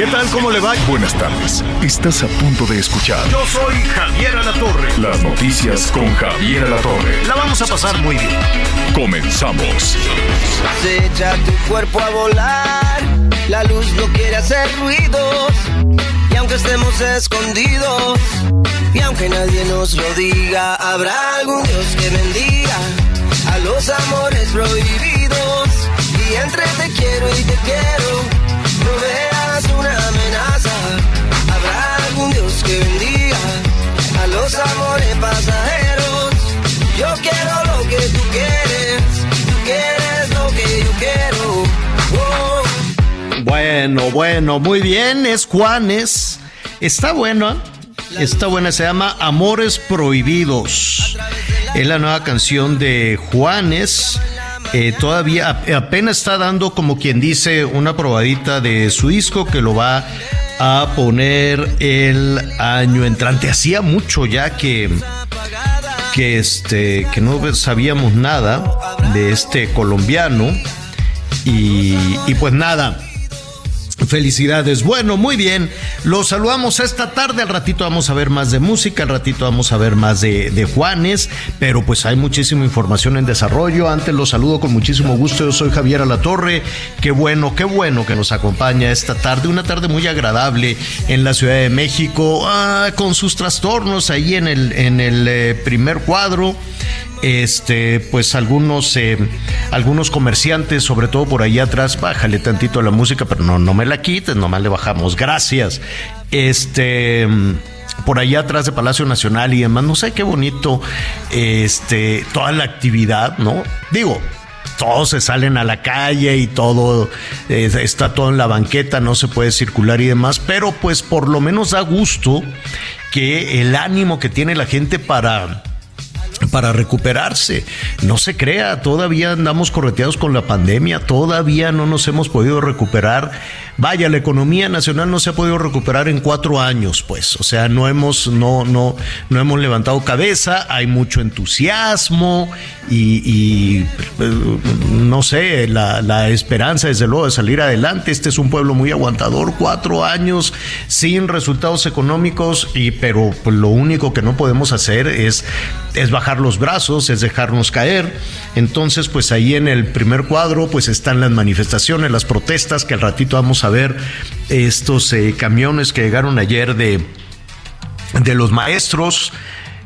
¿Qué tal? ¿Cómo le va? Buenas tardes. Estás a punto de escuchar Yo soy Javier Alatorre. las noticias con Javier Alatorre. La vamos a pasar muy bien. Comenzamos. Se echa tu cuerpo a volar, la luz no quiere hacer ruidos. Y aunque estemos escondidos, y aunque nadie nos lo diga, habrá algún Dios que bendiga a los amores prohibidos. Y entre te quiero y te quiero, amenaza. Habrá algún Dios que bendiga a los amores pasajeros. Yo quiero lo que tú quieres, tú quieres lo que yo quiero. Oh. Bueno, bueno, muy bien. Es Juanes. Está buena. Está buena. Se llama Amores Prohibidos. Es la nueva canción de Juanes. Eh, todavía ap- apenas está dando, como quien dice, una probadita de su disco que lo va a poner el año entrante. Hacía mucho ya que que este que no sabíamos nada de este colombiano y, y pues nada Felicidades. Bueno, muy bien. Los saludamos esta tarde. Al ratito vamos a ver más de música, al ratito vamos a ver más de, de Juanes, pero pues hay muchísima información en desarrollo. Antes los saludo con muchísimo gusto. Yo soy Javier Alatorre. Qué bueno, qué bueno que nos acompaña esta tarde. Una tarde muy agradable en la Ciudad de México, ah, con sus trastornos ahí en el, en el eh, primer cuadro este, pues algunos, eh, algunos comerciantes, sobre todo por ahí atrás, bájale tantito la música, pero no, no me la quites, nomás le bajamos, gracias. Este, por allá atrás de Palacio Nacional y demás, no sé qué bonito, este, toda la actividad, ¿no? Digo, todos se salen a la calle y todo está todo en la banqueta, no se puede circular y demás, pero pues por lo menos da gusto que el ánimo que tiene la gente para para recuperarse. No se crea, todavía andamos correteados con la pandemia, todavía no nos hemos podido recuperar. Vaya, la economía nacional no se ha podido recuperar en cuatro años, pues. O sea, no hemos, no, no, no hemos levantado cabeza, hay mucho entusiasmo y, eh, no sé, la, la esperanza desde luego de salir adelante. Este es un pueblo muy aguantador, cuatro años sin resultados económicos, y pero pues, lo único que no podemos hacer es, es bajar los brazos, es dejarnos caer. Entonces, pues ahí en el primer cuadro, pues están las manifestaciones, las protestas, que al ratito vamos a ver estos eh, camiones que llegaron ayer de, de los maestros,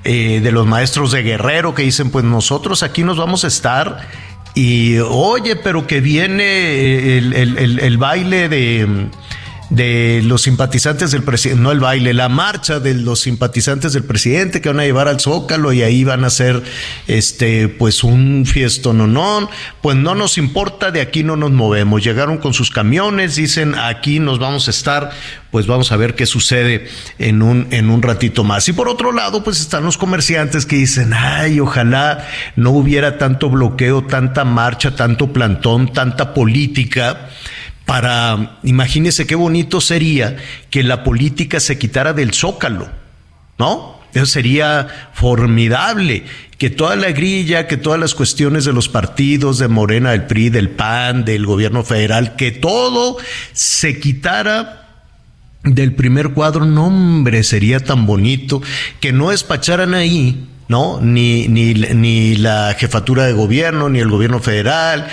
eh, de los maestros de Guerrero, que dicen, pues nosotros aquí nos vamos a estar. Y oye, pero que viene el, el- baile de, de los simpatizantes del presidente, no el baile, la marcha de los simpatizantes del presidente que van a llevar al Zócalo y ahí van a hacer este pues un fiestononón, pues no nos importa, de aquí no nos movemos. Llegaron con sus camiones, dicen, aquí nos vamos a estar, pues vamos a ver qué sucede en un en un ratito más. Y por otro lado, pues están los comerciantes que dicen, "Ay, ojalá no hubiera tanto bloqueo, tanta marcha, tanto plantón, tanta política." Para, imagínese qué bonito sería que la política se quitara del zócalo, ¿no? Eso sería formidable, que toda la grilla, que todas las cuestiones de los partidos, de Morena, del PRI, del PAN, del gobierno federal, que todo se quitara del primer cuadro, no hombre, sería tan bonito que no despacharan ahí, ¿no? Ni, ni, ni la jefatura de gobierno, ni el gobierno federal.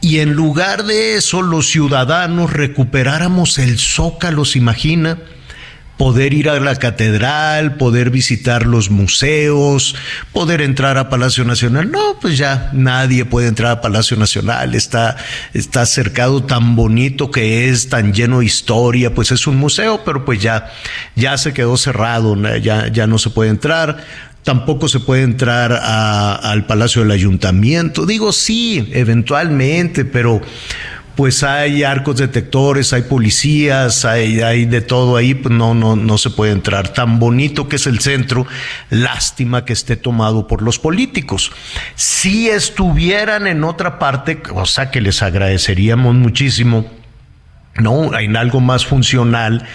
Y en lugar de eso, los ciudadanos recuperáramos el zócalo, ¿se imagina? poder ir a la catedral, poder visitar los museos, poder entrar a Palacio Nacional. No, pues ya nadie puede entrar a Palacio Nacional, está, está cercado tan bonito que es, tan lleno de historia, pues es un museo, pero pues ya, ya se quedó cerrado, ya, ya no se puede entrar. Tampoco se puede entrar al Palacio del Ayuntamiento. Digo, sí, eventualmente, pero pues hay arcos detectores, hay policías, hay, hay de todo ahí, pues no, no, no se puede entrar. Tan bonito que es el centro, lástima que esté tomado por los políticos. Si estuvieran en otra parte, cosa que les agradeceríamos muchísimo, ¿no? En algo más funcional.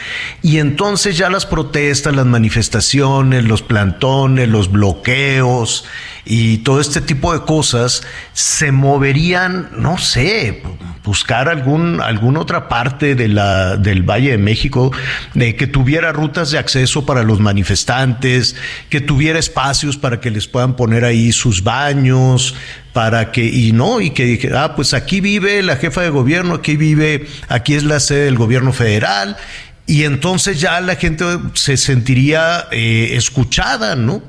Y entonces ya las protestas, las manifestaciones, los plantones, los bloqueos y todo este tipo de cosas se moverían, no sé, buscar algún, alguna otra parte del Valle de México de que tuviera rutas de acceso para los manifestantes, que tuviera espacios para que les puedan poner ahí sus baños, para que, y no, y que dije, ah, pues aquí vive la jefa de gobierno, aquí vive, aquí es la sede del gobierno federal, y entonces ya la gente se sentiría eh, escuchada, ¿no?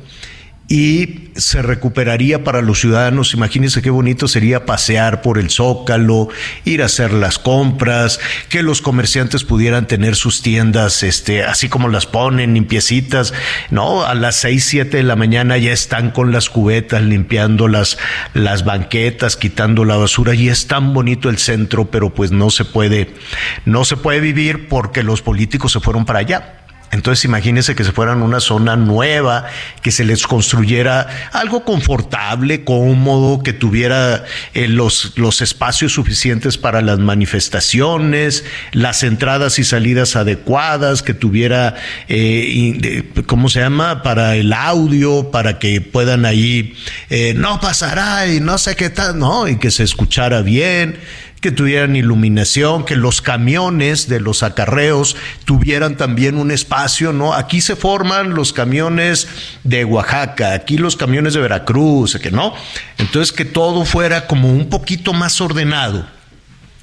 Y se recuperaría para los ciudadanos. Imagínense qué bonito sería pasear por el Zócalo, ir a hacer las compras, que los comerciantes pudieran tener sus tiendas, este, así como las ponen, limpiecitas, ¿no? A las seis, siete de la mañana ya están con las cubetas limpiando las, las banquetas, quitando la basura, y es tan bonito el centro, pero pues no se puede, no se puede vivir porque los políticos se fueron para allá. Entonces imagínense que se fueran a una zona nueva, que se les construyera algo confortable, cómodo, que tuviera eh, los, los espacios suficientes para las manifestaciones, las entradas y salidas adecuadas, que tuviera, eh, ¿cómo se llama? Para el audio, para que puedan ahí, eh, no pasará y no sé qué tal, no, y que se escuchara bien que tuvieran iluminación, que los camiones de los acarreos tuvieran también un espacio, ¿no? Aquí se forman los camiones de Oaxaca, aquí los camiones de Veracruz, que no. Entonces que todo fuera como un poquito más ordenado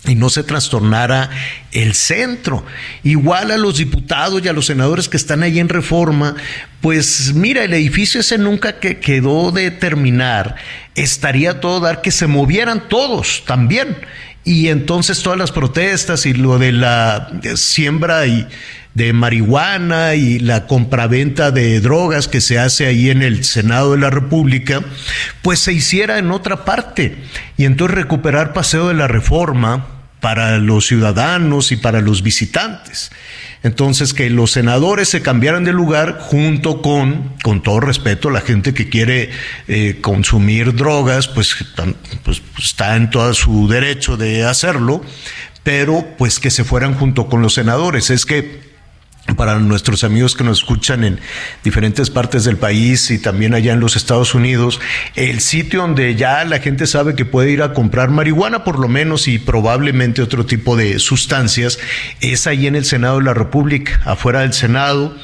y no se trastornara el centro. Igual a los diputados y a los senadores que están ahí en reforma, pues mira, el edificio ese nunca que quedó de terminar, estaría todo dar que se movieran todos también y entonces todas las protestas y lo de la siembra y de marihuana y la compraventa de drogas que se hace ahí en el Senado de la República, pues se hiciera en otra parte. Y entonces recuperar Paseo de la Reforma para los ciudadanos y para los visitantes. Entonces, que los senadores se cambiaran de lugar junto con, con todo respeto, la gente que quiere eh, consumir drogas, pues, pues, está en todo su derecho de hacerlo, pero pues que se fueran junto con los senadores. Es que para nuestros amigos que nos escuchan en diferentes partes del país y también allá en los Estados Unidos, el sitio donde ya la gente sabe que puede ir a comprar marihuana por lo menos y probablemente otro tipo de sustancias, es ahí en el Senado de la República, afuera del Senado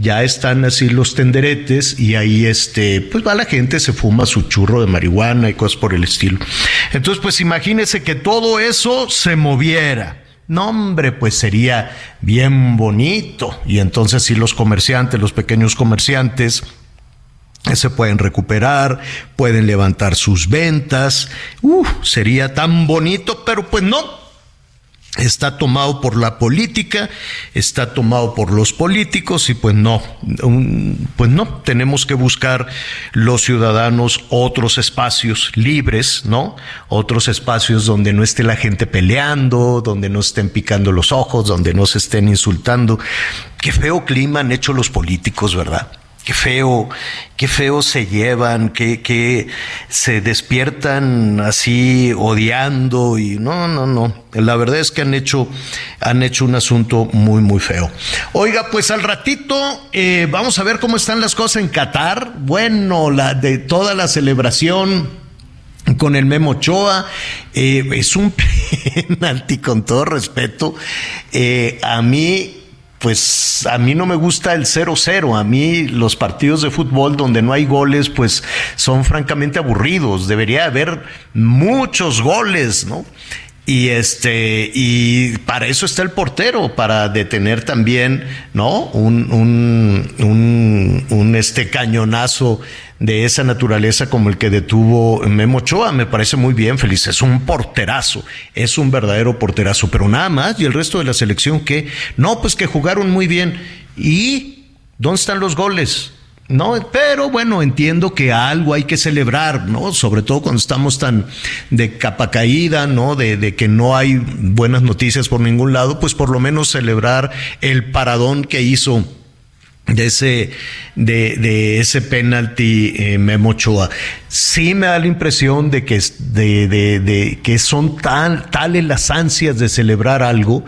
ya están así los tenderetes y ahí este, pues va la gente, se fuma su churro de marihuana y cosas por el estilo. Entonces, pues imagínese que todo eso se moviera. No, hombre, pues sería bien bonito. Y entonces si los comerciantes, los pequeños comerciantes, se pueden recuperar, pueden levantar sus ventas. Uh, sería tan bonito, pero pues no, está tomado por la política, está tomado por los políticos y pues no, pues no, tenemos que buscar los ciudadanos otros espacios libres, ¿no? Otros espacios donde no esté la gente peleando, donde no estén picando los ojos, donde no se estén insultando. Qué feo clima han hecho los políticos, ¿verdad? Qué feo, qué feo se llevan, que, que se despiertan así odiando y no, no, no. La verdad es que han hecho, han hecho un asunto muy, muy feo. Oiga, pues al ratito eh, vamos a ver cómo están las cosas en Qatar. Bueno, la de toda la celebración con el Memo Ochoa. Eh, es un penalti, con todo respeto. Eh, a mí pues a mí no me gusta el 0-0. A mí los partidos de fútbol donde no hay goles, pues son francamente aburridos. Debería haber muchos goles, ¿no? Y este, y para eso está el portero, para detener también, ¿no? Un, un, un, un este cañonazo de esa naturaleza como el que detuvo Memo Ochoa. Me parece muy bien, Feliz. Es un porterazo, es un verdadero porterazo, pero nada más. Y el resto de la selección que, no, pues que jugaron muy bien. ¿Y dónde están los goles? No, pero bueno, entiendo que algo hay que celebrar, ¿no? Sobre todo cuando estamos tan de capa caída, ¿no? De, de, que no hay buenas noticias por ningún lado, pues por lo menos celebrar el paradón que hizo de ese, de, de ese penalti eh, Memo Ochoa. Sí me da la impresión de que, de, de, de, que son tales las ansias de celebrar algo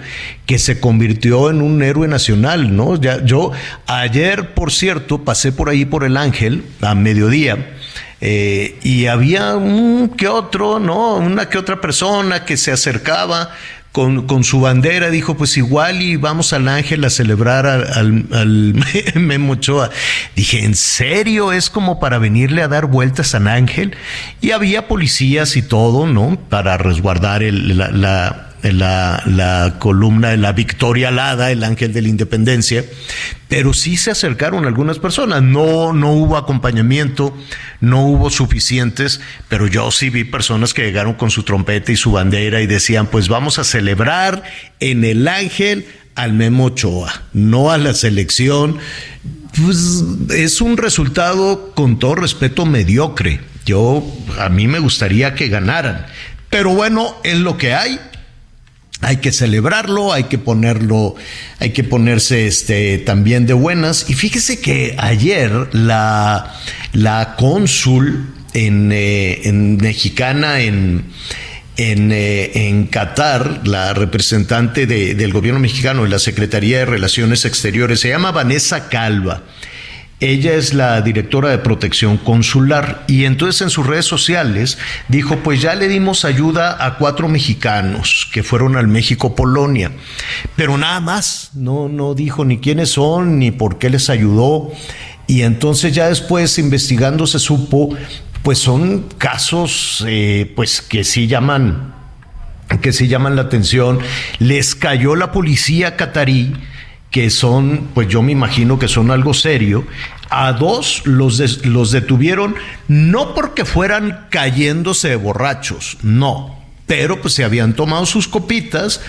que se convirtió en un héroe nacional, ¿no? Ya, yo ayer, por cierto, pasé por ahí por el Ángel a mediodía. Eh, y había un que otro, ¿no? Una que otra persona que se acercaba con, con, su bandera, dijo, pues igual y vamos al ángel a celebrar al, al, Memo Ochoa. Dije, ¿en serio es como para venirle a dar vueltas al ángel? Y había policías y todo, ¿no? Para resguardar el, la, la la, la, columna de la Victoria Alada, el ángel de la independencia, pero sí se acercaron algunas personas. No, no hubo acompañamiento, no hubo suficientes, pero yo sí vi personas que llegaron con su trompeta y su bandera y decían, pues vamos a celebrar en el ángel al Memo Ochoa, no a la selección. Pues es un resultado, con todo respeto, mediocre. Yo, a mí me gustaría que ganaran. Pero bueno, es lo que hay hay que celebrarlo, hay que ponerlo, hay que ponerse este también de buenas. Y fíjese que ayer la, la cónsul en, eh, en mexicana en, en, eh, en, Qatar, la representante de, del gobierno mexicano en la Secretaría de Relaciones Exteriores, se llama Vanessa Calva. Ella es la directora de protección consular y entonces en sus redes sociales dijo, pues ya le dimos ayuda a cuatro mexicanos que fueron al México-Polonia, pero nada más, no, no dijo ni quiénes son ni por qué les ayudó. Y entonces ya después investigando se supo, pues son casos eh, pues que sí llaman que sí llaman la atención. Les cayó la policía catarí que son, pues yo me imagino que son algo serio. A dos los, los detuvieron no porque fueran cayéndose de borrachos, no, pero pues se habían tomado sus copitas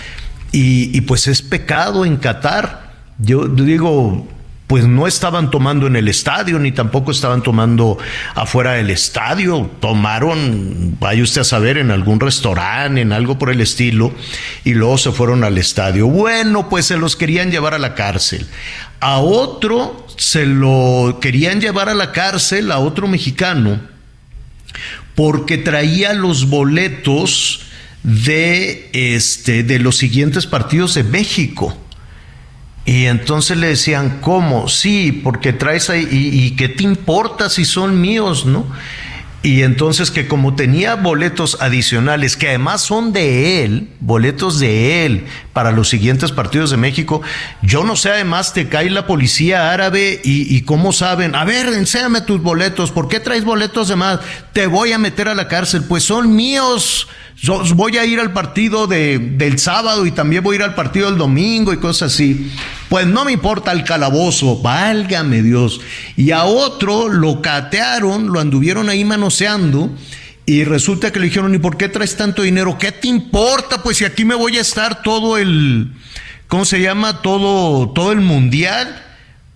y, y pues es pecado en Qatar. Yo digo, pues no estaban tomando en el estadio, ni tampoco estaban tomando afuera del estadio, tomaron, vaya usted a saber, en algún restaurante, en algo por el estilo, y luego se fueron al estadio. Bueno, pues se los querían llevar a la cárcel. A otro se lo querían llevar a la cárcel, a otro mexicano, porque traía los boletos de este de los siguientes partidos de México. Y entonces le decían, ¿cómo? Sí, porque traes ahí, y, qué te importa si son míos, ¿no? Y entonces que como tenía boletos adicionales, que además son de él, boletos de él para los siguientes partidos de México, yo no sé, además te cae la policía árabe y, y cómo saben, a ver, enséñame tus boletos, ¿por qué traes boletos de más? Te voy a meter a la cárcel, pues son míos, voy a ir al partido de, del sábado y también voy a ir al partido del domingo y cosas así. Pues no me importa el calabozo, válgame Dios. Y a otro lo catearon, lo anduvieron ahí manoseando. Y resulta que le dijeron, ¿y por qué traes tanto dinero? ¿Qué te importa? Pues si aquí me voy a estar todo el, ¿cómo se llama? Todo, todo el mundial.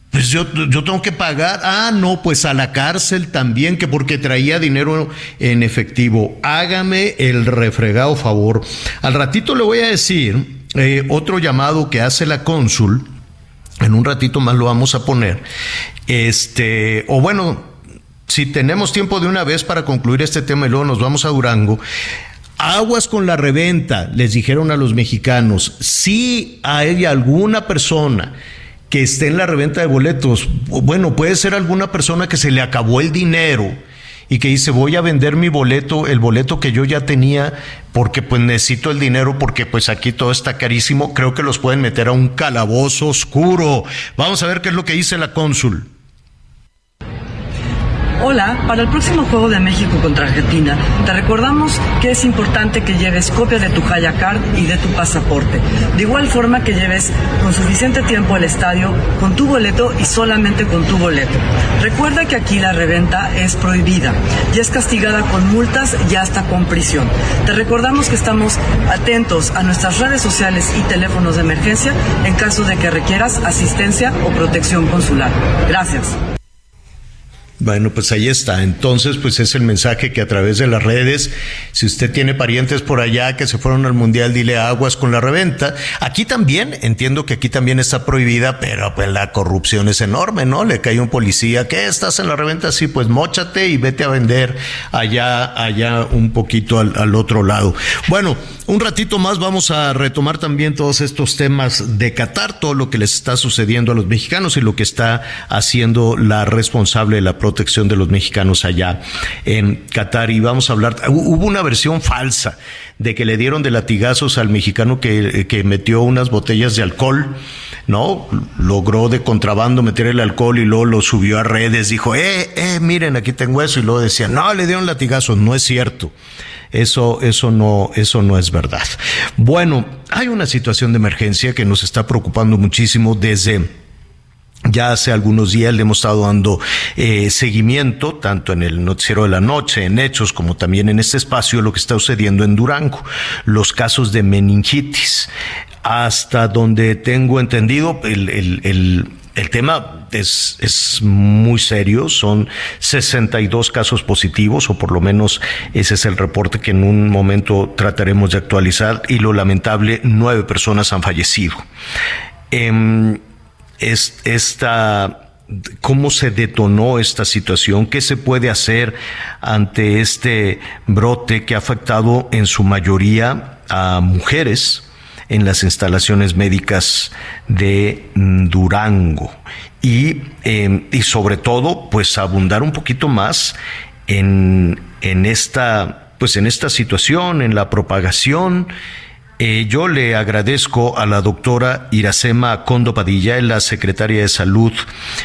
Pues yo, yo tengo que pagar. Ah, no, pues a la cárcel también, que porque traía dinero en efectivo. Hágame el refregado favor. Al ratito le voy a decir eh, otro llamado que hace la cónsul en un ratito más lo vamos a poner. Este, o bueno, si tenemos tiempo de una vez para concluir este tema y luego nos vamos a Durango. Aguas con la reventa, les dijeron a los mexicanos. Si hay alguna persona que esté en la reventa de boletos, bueno, puede ser alguna persona que se le acabó el dinero y que dice voy a vender mi boleto, el boleto que yo ya tenía, porque pues necesito el dinero, porque pues aquí todo está carísimo, creo que los pueden meter a un calabozo oscuro. Vamos a ver qué es lo que dice la cónsul. Hola, para el próximo juego de México contra Argentina, te recordamos que es importante que lleves copia de tu Jaya Card y de tu pasaporte. De igual forma que lleves con suficiente tiempo al estadio, con tu boleto y solamente con tu boleto. Recuerda que aquí la reventa es prohibida y es castigada con multas y hasta con prisión. Te recordamos que estamos atentos a nuestras redes sociales y teléfonos de emergencia en caso de que requieras asistencia o protección consular. Gracias. Bueno, pues ahí está. Entonces, pues es el mensaje que a través de las redes, si usted tiene parientes por allá que se fueron al mundial, dile aguas con la reventa. Aquí también, entiendo que aquí también está prohibida, pero pues la corrupción es enorme, ¿no? Le cae un policía, ¿qué estás en la reventa? Sí, pues mochate y vete a vender allá, allá un poquito al, otro lado. Bueno, un ratito más vamos a retomar también todos estos temas de Qatar, todo lo que les está sucediendo a los mexicanos y lo que está haciendo la responsable de la protección de los mexicanos allá en Qatar. Y vamos a hablar, hubo una versión falsa de que le dieron de latigazos al mexicano que, que metió unas botellas de alcohol. ¿no? Logró de contrabando meter el alcohol y luego lo subió a redes, dijo, eh, eh, miren, aquí tengo eso, y luego decía, no, le dieron latigazos, no es cierto. Eso, eso no, eso no es verdad. Bueno, hay una situación de emergencia que nos está preocupando muchísimo desde ya hace algunos días le hemos estado dando eh, seguimiento, tanto en el noticiero de la noche, en Hechos, como también en este espacio, lo que está sucediendo en Durango, los casos de meningitis. Hasta donde tengo entendido, el, el, el el tema es, es, muy serio, son 62 casos positivos, o por lo menos ese es el reporte que en un momento trataremos de actualizar, y lo lamentable, nueve personas han fallecido. Es, esta, cómo se detonó esta situación, qué se puede hacer ante este brote que ha afectado en su mayoría a mujeres en las instalaciones médicas de Durango. Y, eh, y sobre todo pues abundar un poquito más en, en esta pues en esta situación, en la propagación eh, yo le agradezco a la doctora Iracema Condo Padilla, la secretaria de Salud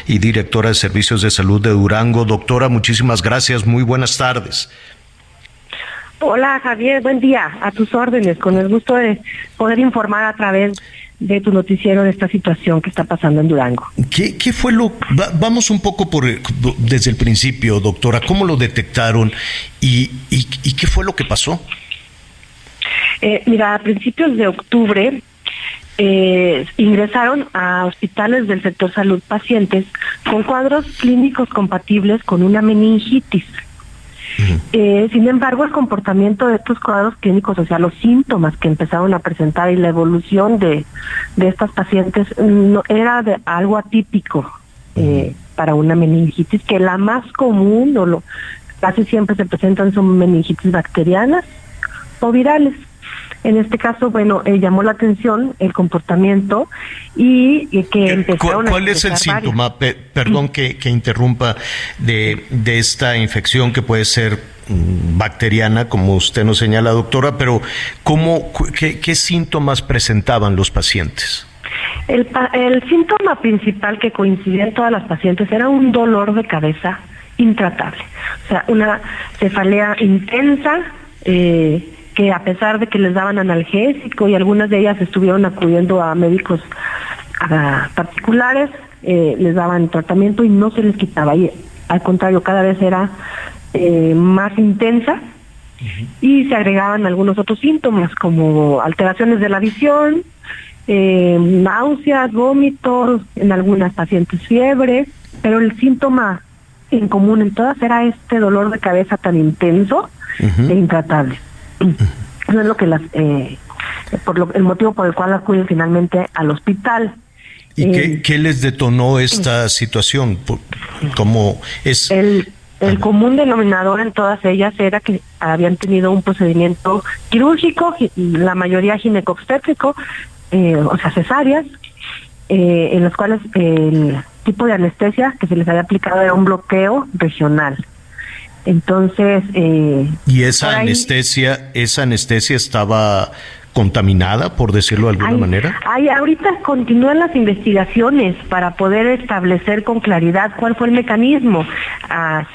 y directora de Servicios de Salud de Durango. Doctora, muchísimas gracias. Muy buenas tardes. Hola Javier, buen día. A tus órdenes, con el gusto de poder informar a través de tu noticiero de esta situación que está pasando en Durango. ¿Qué, qué fue lo... vamos un poco por desde el principio, doctora. ¿Cómo lo detectaron y, y, y qué fue lo que pasó? Eh, mira, a principios de octubre eh, ingresaron a hospitales del sector salud pacientes con cuadros clínicos compatibles con una meningitis. eh, sin embargo, el comportamiento de estos cuadros clínicos, o sea, los síntomas que empezaron a presentar y la evolución de, de estas pacientes no, era de algo atípico eh, para una meningitis, que la más común o lo, casi siempre se presentan son meningitis bacterianas o virales. En este caso, bueno, eh, llamó la atención el comportamiento y, y que empezaron ¿Cuál, cuál es el síntoma, Pe perdón que, que, interrumpa, de, de esta infección que puede ser mm, bacteriana, como usted nos señala, doctora, pero ¿cómo, qué, qué síntomas presentaban los pacientes? El, el síntoma principal que coincidía en todas las pacientes era un dolor de cabeza intratable, o sea, una cefalea intensa, eh, que a pesar de que les daban analgésico y algunas de ellas estuvieron acudiendo a médicos a particulares, eh, les daban tratamiento y no se les quitaba. Y al contrario, cada vez era eh, más intensa uh -huh. y se agregaban algunos otros síntomas como alteraciones de la visión, eh, náuseas, vómitos, en algunas pacientes fiebre, pero el síntoma en común en todas era este dolor de cabeza tan intenso uh -huh. e intratable. Eso es lo que las, eh, por lo, el motivo por el cual acuden finalmente al hospital. ¿Y eh, qué, qué, les detonó esta situación? ¿Cómo es? El, el común denominador en todas ellas era que habían tenido un procedimiento quirúrgico, la mayoría ginecobstétrico, eh, o sea, cesáreas, eh, en los cuales el tipo de anestesia que se les había aplicado era un bloqueo regional. Entonces, eh, y esa anestesia, esa anestesia estaba contaminada, por decirlo de alguna manera? Hay, ahorita continúan las investigaciones para poder establecer con claridad cuál fue el mecanismo. Ah,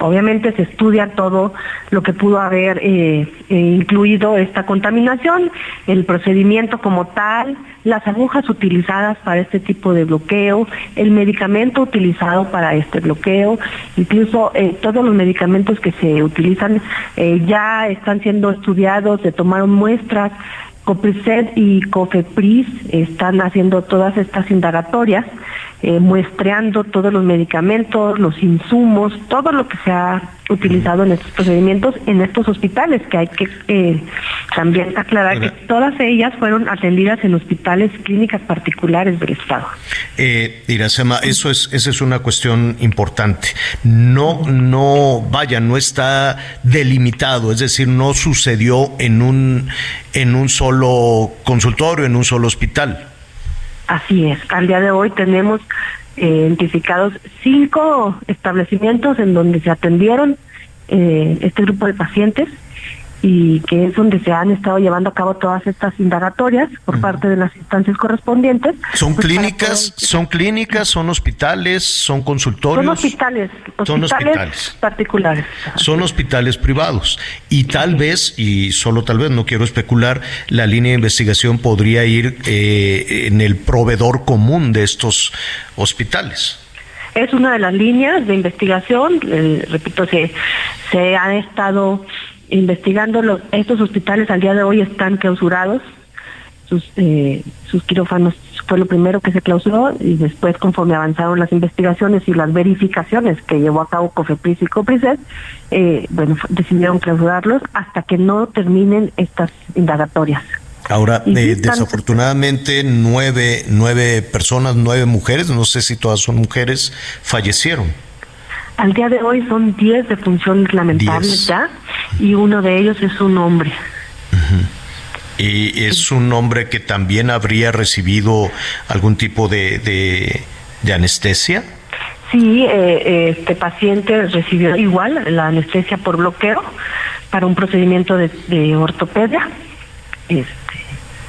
obviamente se estudia todo lo que pudo haber eh, eh, incluido esta contaminación, el procedimiento como tal, las agujas utilizadas para este tipo de bloqueo, el medicamento utilizado para este bloqueo, incluso eh, todos los medicamentos que se utilizan ya están siendo estudiados, se tomaron muestras COPRISED y COFEPRIS están haciendo todas estas indagatorias, eh, muestreando todos los medicamentos, los insumos, todo lo que se ha utilizado en estos procedimientos en estos hospitales, que hay que eh, también aclarar que todas ellas fueron atendidas en hospitales clínicas particulares del Estado. Eh, Iracema, eso es, esa es una cuestión importante. No, no, vaya, no está delimitado, es decir, no sucedió en un, en un solo consultorio, en un solo hospital. Así es, al día de hoy tenemos identificados cinco establecimientos en donde se atendieron eh, este grupo de pacientes y que es donde se han estado llevando a cabo todas estas indagatorias por parte de las instancias correspondientes. ¿Son pues, clínicas, son clínicas, son hospitales, son consultorios? Son hospitales, son hospitales particulares. Son hospitales privados y tal vez, y solo tal vez, no quiero especular, la línea de investigación podría ir eh, en el proveedor común de estos hospitales. Es una de las líneas de investigación, eh, repito, se, se han estado investigando los, estos hospitales al día de hoy están clausurados, sus, eh, sus quirófanos fue lo primero que se clausuró y después conforme avanzaron las investigaciones y las verificaciones que llevó a cabo COFEPRIS y COPRISET, eh, bueno, decidieron clausurarlos hasta que no terminen estas indagatorias. Ahora, eh, desafortunadamente, nueve, nueve personas, nueve mujeres, no sé si todas son mujeres, fallecieron. Al día de hoy son 10 defunciones lamentables ya y uno de ellos es un hombre. ¿Y es un hombre que también habría recibido algún tipo de, de, anestesia? Sí, eh, este paciente recibió igual la anestesia por bloqueo para un procedimiento de, de ortopedia. Este,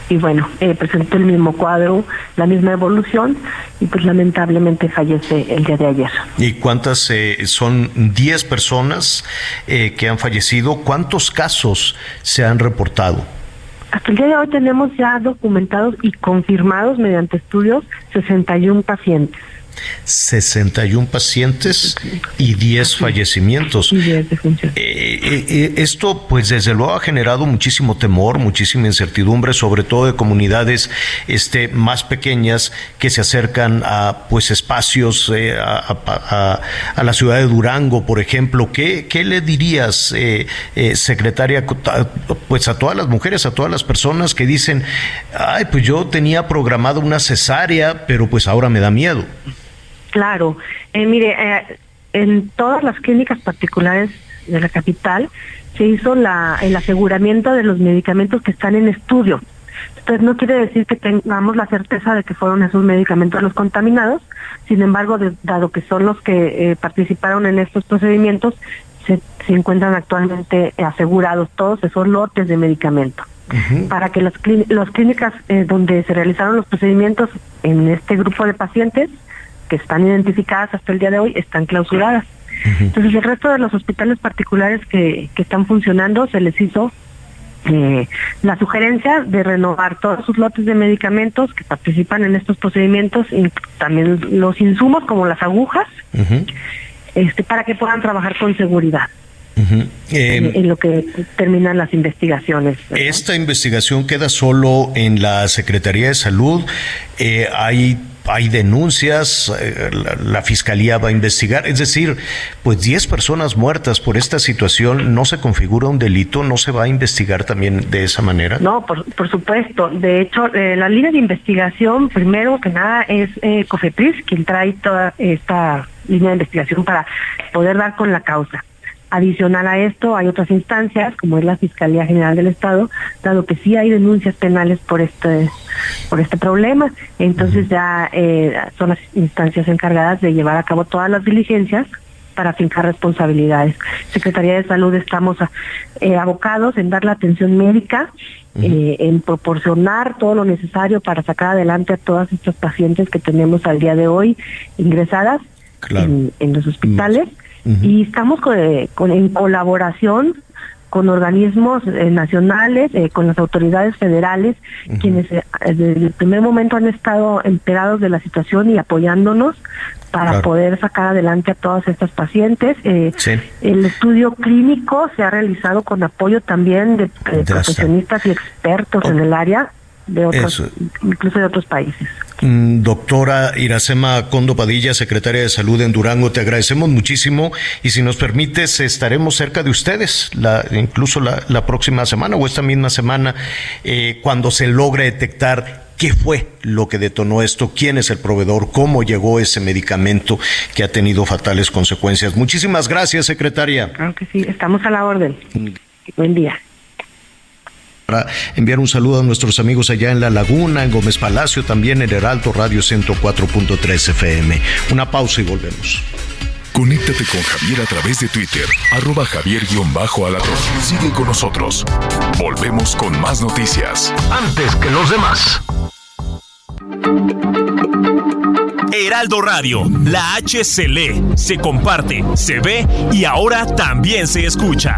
y bueno, eh, presentó el mismo cuadro, la misma evolución y pues lamentablemente fallece el día de ayer. ¿Y cuántas eh, son 10 personas eh, que han fallecido? ¿Cuántos casos se han reportado? Hasta el día de hoy tenemos ya documentados y confirmados mediante estudios 61 pacientes. 61 pacientes y 10 fallecimientos. Eh, eh, eh, esto, pues desde luego ha generado muchísimo temor, muchísima incertidumbre, sobre todo de comunidades este, más pequeñas que se acercan a pues espacios, a, la ciudad de Durango, por ejemplo. ¿Qué, qué le dirías, secretaria, pues a todas las mujeres, a todas las personas que dicen, ay, pues yo tenía programado una cesárea, pero pues ahora me da miedo? Claro, eh, mire, eh, en todas las clínicas particulares de la capital se hizo la, el aseguramiento de los medicamentos que están en estudio. Entonces no quiere decir que tengamos la certeza de que fueron esos medicamentos los contaminados, sin embargo, dado que son los que eh, participaron en estos procedimientos, se, se, encuentran actualmente asegurados todos esos lotes de medicamentos. Para que las, las clínicas donde se realizaron los procedimientos en este grupo de pacientes que están identificadas hasta el día de hoy están clausuradas. Entonces el resto de los hospitales particulares que, que están funcionando se les hizo eh, la sugerencia de renovar todos sus lotes de medicamentos que participan en estos procedimientos y también los insumos como las agujas este para que puedan trabajar con seguridad. en, lo que terminan las investigaciones. Esta investigación queda solo en la Secretaría de Salud. Eh, hay hay denuncias, eh, la, fiscalía va a investigar, es decir, pues 10 personas muertas por esta situación, ¿no se configura un delito? ¿No se va a investigar también de esa manera? No, por, supuesto. De hecho, eh, la línea de investigación, primero que nada, es eh, COFEPRIS quien trae toda esta línea de investigación para poder dar con la causa. Adicional a esto, hay otras instancias, como es la Fiscalía General del Estado, dado que sí hay denuncias penales por este por este problema. Entonces ya eh, son las instancias encargadas de llevar a cabo todas las diligencias para fincar responsabilidades. Secretaría de Salud estamos eh, abocados en dar la atención médica, eh, en proporcionar todo lo necesario para sacar adelante a todas estas pacientes que tenemos al día de hoy ingresadas en, los hospitales. Y estamos con, en colaboración con organismos eh, nacionales, eh, con las autoridades federales, quienes eh, desde el primer momento han estado enterados de la situación y apoyándonos para poder sacar adelante a todas estas pacientes. El estudio clínico se ha realizado con apoyo también de, profesionistas y expertos en el área de otros, incluso de otros países. Mm, doctora Iracema Condo Padilla, secretaria de Salud en Durango, te agradecemos muchísimo y si nos permites estaremos cerca de ustedes, la, incluso la, próxima semana o esta misma semana, eh, cuando se logre detectar qué fue lo que detonó esto, quién es el proveedor, cómo llegó ese medicamento que ha tenido fatales consecuencias. Muchísimas gracias, secretaria. Claro que sí, estamos a la orden. Mm. Buen día para enviar un saludo a nuestros amigos allá en La Laguna, en Gómez Palacio, también en Heraldo Radio 104.3 FM. Una pausa y volvemos. Conéctate con Javier a través de Twitter, arroba javier-alatón. Sigue con nosotros. Volvemos con más noticias. Antes que los demás. Heraldo Radio, la H se lee, se comparte, se ve y ahora también se escucha.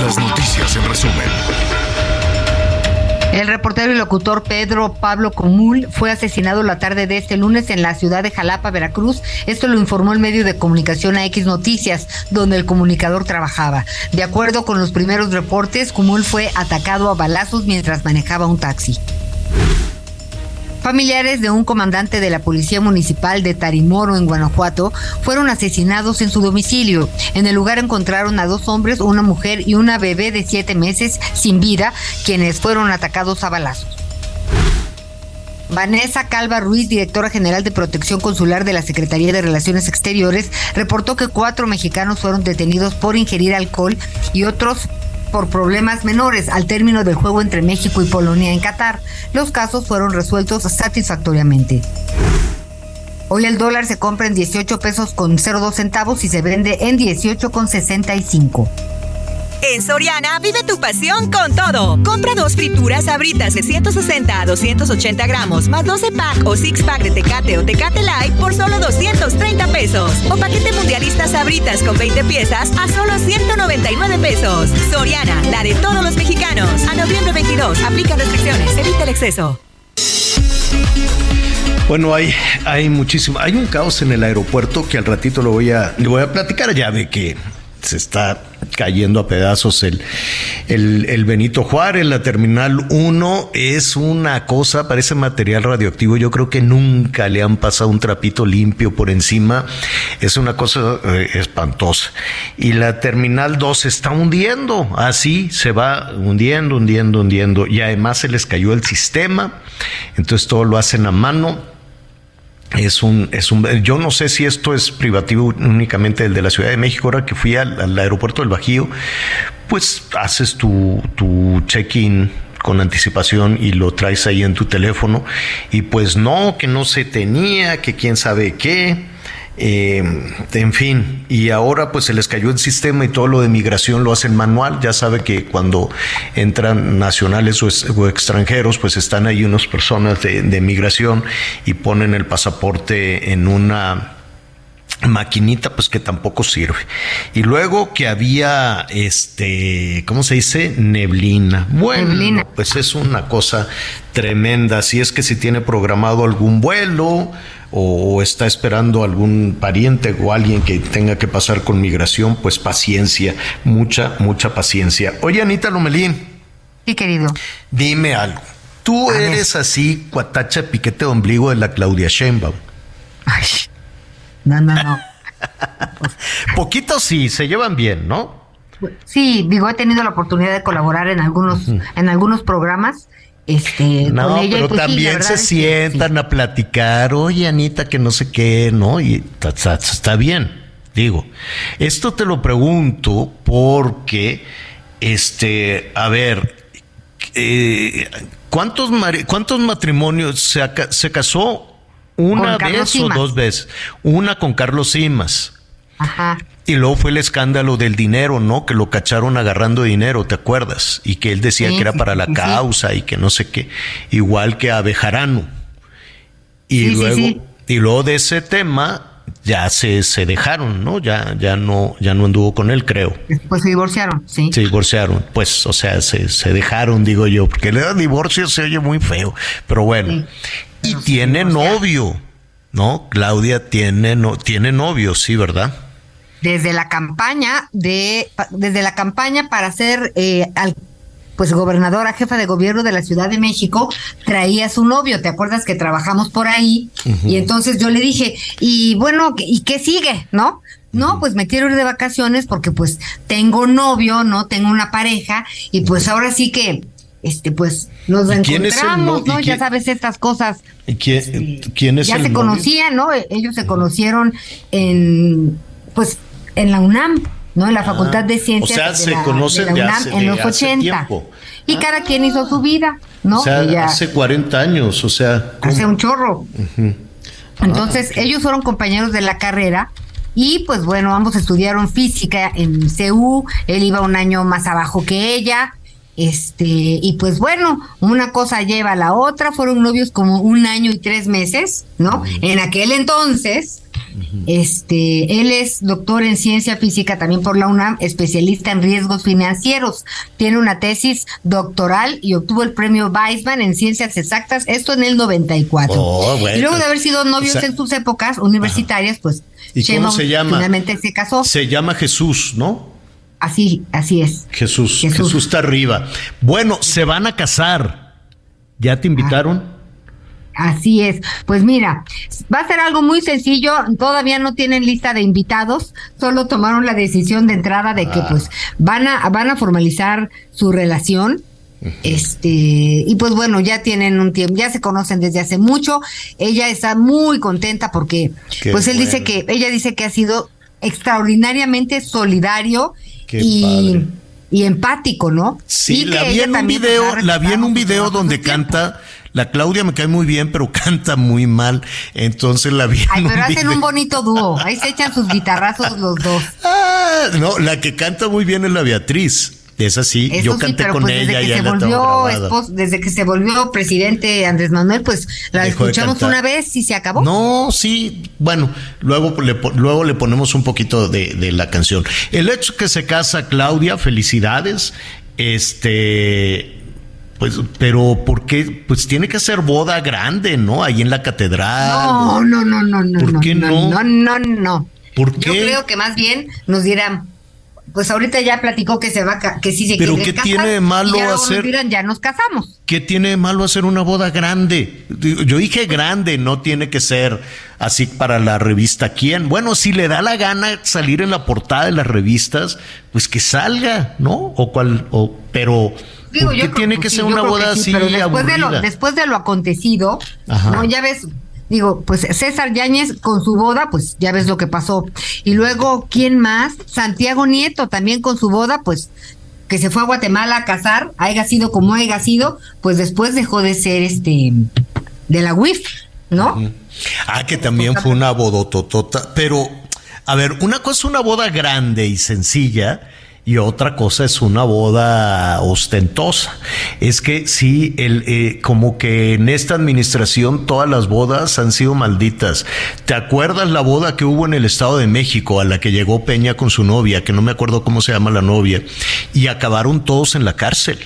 Las noticias en resumen. El reportero y locutor Pedro Pablo Comul fue asesinado la tarde de este lunes en la ciudad de Jalapa, Veracruz. Esto lo informó el medio de comunicación a X Noticias, donde el comunicador trabajaba. De acuerdo con los primeros reportes, Comul fue atacado a balazos mientras manejaba un taxi. Familiares de un comandante de la Policía Municipal de Tarimoro, en Guanajuato, fueron asesinados en su domicilio. En el lugar encontraron a dos hombres, una mujer y una bebé de siete meses sin vida, quienes fueron atacados a balazos. Vanessa Calva Ruiz, directora general de Protección Consular de la Secretaría de Relaciones Exteriores, reportó que cuatro mexicanos fueron detenidos por ingerir alcohol y otros por problemas menores al término del juego entre México y Polonia en Qatar. Los casos fueron resueltos satisfactoriamente. Hoy el dólar se compra en 18 pesos con 02 centavos y se vende en 18 con 65. En Soriana vive tu pasión con todo. Compra dos frituras abritas de 160 a 280 gramos, más 12 pack o 6 pack de Tecate o Tecate Light por solo 230 pesos. O paquete mundialista sabritas con 20 piezas a solo 199 pesos. Soriana, la de todos los mexicanos. A noviembre 22, aplica restricciones, evita el exceso. Bueno, hay, hay muchísimo, hay un caos en el aeropuerto que al ratito lo voy a, le voy a platicar ya de que se está cayendo a pedazos el, el, Benito Juárez, la Terminal 1 es una cosa, parece material radioactivo, yo creo que nunca le han pasado un trapito limpio por encima, es una cosa eh, espantosa. Y la Terminal 2 se está hundiendo, así se va hundiendo, hundiendo, hundiendo, y además se les cayó el sistema, entonces todo lo hacen a mano es un, es un, yo no sé si esto es privativo únicamente el de la Ciudad de México. Ahora que fui al, aeropuerto del Bajío, pues haces tu, tu check-in con anticipación y lo traes ahí en tu teléfono. Y pues no, que no se tenía, que quién sabe qué. Eh, en fin, y ahora pues se les cayó el sistema y todo lo de migración lo hacen manual. Ya sabe que cuando entran nacionales o, extranjeros, pues están ahí unas personas de, migración y ponen el pasaporte en una maquinita pues que tampoco sirve. Y luego que había este, ¿cómo se dice? Neblina. Bueno, pues es una cosa tremenda. Si es que si tiene programado algún vuelo o está esperando algún pariente o alguien que tenga que pasar con migración, pues paciencia, mucha, mucha paciencia. Oye, Anita Lomelín. Sí, querido. Dime algo. Tú eres así, cuatacha piquete de ombligo de la Claudia Sheinbaum. Ay, no, no, no. Poquitos sí, se llevan bien, ¿no? Sí, digo, he tenido la oportunidad de colaborar en algunos, en algunos programas. Este, no, pero pues también se sientan a platicar, oye Anita, que no sé qué, ¿no? Y está, bien, digo. Esto te lo pregunto porque, este, a ver, eh, ¿cuántos, ¿cuántos matrimonios se, se casó una vez o dos veces. Una con Carlos Simas. Ajá. Y luego fue el escándalo del dinero, ¿no? Que lo cacharon agarrando dinero, ¿te acuerdas? Y que él decía que era para la causa y que no sé qué. Igual que a Bejarano. Y luego, y luego de ese tema ya se, se dejaron, ¿no? Ya, ya no, ya no anduvo con él, creo. Pues se divorciaron, sí. Se divorciaron, pues, o sea, se, se dejaron, digo yo, porque el divorcio se oye muy feo, pero bueno. Y tiene novio, ¿no? Claudia tiene, no, tiene novio, sí, ¿verdad? Desde la campaña de, desde la campaña para ser eh, al pues gobernadora, jefa de gobierno de la Ciudad de México, traía a su novio, ¿te acuerdas que trabajamos por ahí? Y entonces yo le dije, y bueno, ¿y qué sigue? ¿No? No, pues me quiero ir de vacaciones porque pues tengo novio, ¿no? Tengo una pareja y pues ahora sí que este pues nos encontramos, ¿no? Ya sabes estas cosas. ¿Y quién, este, es Ya se conocían, ¿no? Ellos se conocieron en pues en la UNAM, ¿no? En la ah, Facultad de Ciencias. O sea, se conocen de, la UNAM en los 80. Y cada quien hizo su vida, ¿no? O sea, hace 40 años, o sea. Hace un chorro. Entonces, ellos fueron compañeros de la carrera y pues bueno, ambos estudiaron física en CU, él iba un año más abajo que ella, este, y pues bueno, una cosa lleva a la otra, fueron novios como un año y tres meses, ¿no? En aquel entonces, este, él es doctor en ciencia física también por la UNAM, especialista en riesgos financieros. Tiene una tesis doctoral y obtuvo el premio Weizmann en ciencias exactas, esto en el 94. y luego de haber sido novios en sus épocas universitarias, pues ¿Y cómo se llama? Finalmente se casó. Se llama Jesús, ¿no? Así, así es. Jesús, Jesús, está arriba. Bueno, se van a casar. ¿Ya te invitaron? Así es. Pues mira, va a ser algo muy sencillo. Todavía no tienen lista de invitados. Solo tomaron la decisión de entrada de que ah. pues van a van a formalizar su relación. Este, y pues bueno, ya tienen un tiempo, ya se conocen desde hace mucho. Ella está muy contenta porque, pues él dice que, ella dice que ha sido extraordinariamente solidario y, empático, ¿no? Sí, la vi en un video, la vi en un video donde canta. La Claudia me cae muy bien, pero canta muy mal. Entonces la vi. Ay, pero hacen un bonito dúo. Ahí se echan sus guitarrazos los dos. Ah, no, la que canta muy bien es la Beatriz. Es así, yo canté con pues ella desde que se volvió desde que se volvió presidente Andrés Manuel, pues la escuchamos una vez y se acabó. No, sí, bueno, luego le, luego le ponemos un poquito de, de la canción. El hecho que se casa Claudia, felicidades. Este, pues, pero ¿por qué? Pues tiene que ser boda grande, ¿no? Ahí en la catedral. No, no, no, no, no. ¿Por qué no? No, no, no. ¿Por qué? Yo creo que más bien nos dirán, pues ahorita ya platicó que se va que sí se Pero ¿qué tiene de malo hacer? ya nos casamos. ¿Qué tiene de malo hacer una boda grande? Yo dije grande, no tiene que ser así para la revista quién. Bueno, si le da la gana salir en la portada de las revistas, pues que salga, ¿no? O cual o pero ¿por qué tiene que ser una boda así pero después de lo después de lo acontecido, no ya ves Digo, pues César Yáñez con su boda, pues ya ves lo que pasó. Y luego, ¿quién más? Santiago Nieto también con su boda, pues que se fue a Guatemala a casar, haya sido como haya sido, pues después dejó de ser este de la WIF, ¿no? Ah, que también fue una bodototota, pero a ver, una cosa es una boda grande y sencilla y otra cosa es una boda ostentosa. Es que sí, el, eh, como que en esta administración todas las bodas han sido malditas. ¿Te acuerdas la boda que hubo en el Estado de México a la que llegó Peña con su novia, que no me acuerdo cómo se llama la novia, y acabaron todos en la cárcel?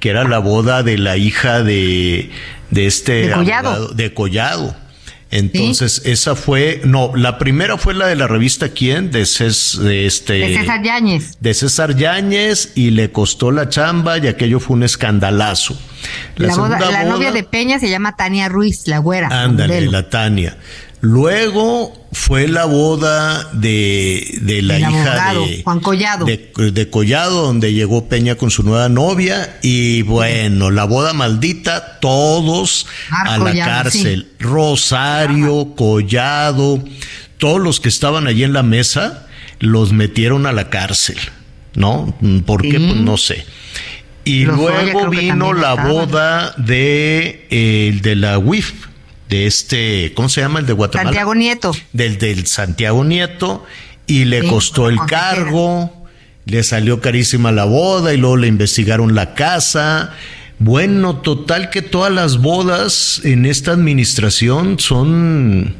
Que era la boda de la hija de, de este... De Collado. de Collado. Entonces, esa fue, no, la primera fue la de la revista Quién, de, de este... De César Yáñez. De César Yáñez y le costó la chamba y aquello fue un escandalazo. La, la novia de Peña se llama Tania Ruiz, la güera. Ándale, la Tania. Luego fue la boda de, de la hija de Juan Collado. De, Collado, donde llegó Peña con su nueva novia. Y bueno, la boda maldita, todos a la cárcel. Rosario, Collado, todos los que estaban allí en la mesa, los metieron a la cárcel. ¿No? ¿Por qué? Pues no sé. Y luego vino la boda de, eh, de la WIF de este, ¿cómo se llama? El de Guatemala. Santiago Nieto. Del, del Santiago Nieto, y le costó el cargo, le salió carísima la boda, y luego le investigaron la casa. Bueno, total que todas las bodas en esta administración son,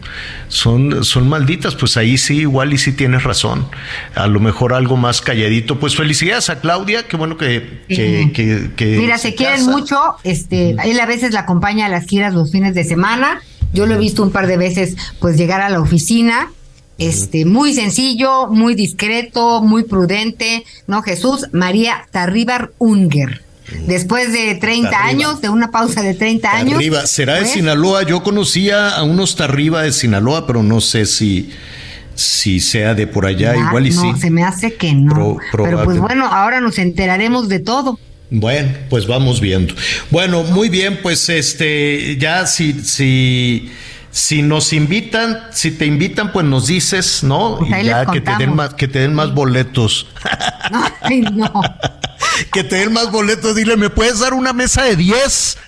son, son malditas, pues ahí sí, igual y sí tienes razón. A lo mejor algo más calladito. Pues felicidades a Claudia, qué bueno que... que, Mira, se, quieren mucho, este, él a veces la acompaña a las giras los fines de semana. Yo lo he visto un par de veces, pues llegar a la oficina este, muy sencillo, muy discreto, muy prudente, ¿no? Jesús María Tarríbar Unger. Después de 30 años, de una pausa de 30 años. Tarriba, será de Sinaloa. Yo conocía a unos Tarriba de Sinaloa, pero no sé si si sea de por allá, igual y sí. No, se me hace que no. pero pues bueno, ahora nos enteraremos de todo. Bueno, pues vamos viendo. Bueno, muy bien, pues este, ya si, si, si nos invitan, si te invitan, pues nos dices, ¿no? Pues y ya que te den más, que te den más boletos. Ay, no. Que te den más boletos, dile, ¿me puedes dar una mesa de 10?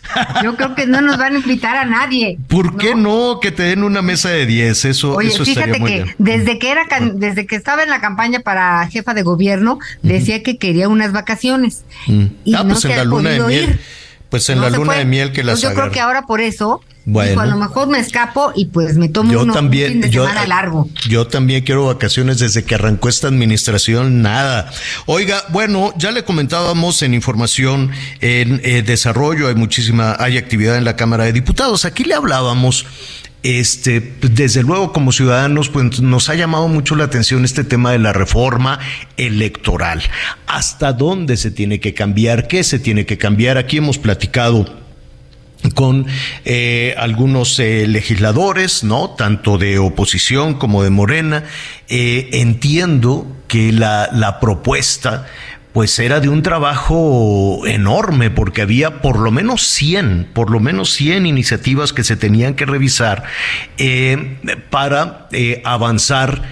Yo creo que no nos van a invitar a nadie. ¿Por qué no? Que te den una mesa de 10, eso, Oye, eso fíjate que desde que era desde que estaba en la campaña para jefa de gobierno, decía que quería unas vacaciones. Mm. Y ah, pues en la luna de miel. Pues en la luna de miel que las pues Yo creo que ahora por eso bueno. a lo mejor me escapo y pues me tomo yo también, un fin de yo, semana largo. Yo también quiero vacaciones desde que arrancó esta administración, nada. Oiga, bueno, ya le comentábamos en información en eh, desarrollo, hay muchísima, hay actividad en la Cámara de Diputados. Aquí le hablábamos este, desde luego como ciudadanos, pues nos ha llamado mucho la atención este tema de la reforma electoral. ¿Hasta dónde se tiene que cambiar? ¿Qué se tiene que cambiar? Aquí hemos platicado con eh, algunos eh, legisladores, ¿no? Tanto de oposición como de Morena. Eh, entiendo que la, la propuesta pues era de un trabajo enorme porque había por lo menos 100, por lo menos 100 iniciativas que se tenían que revisar para avanzar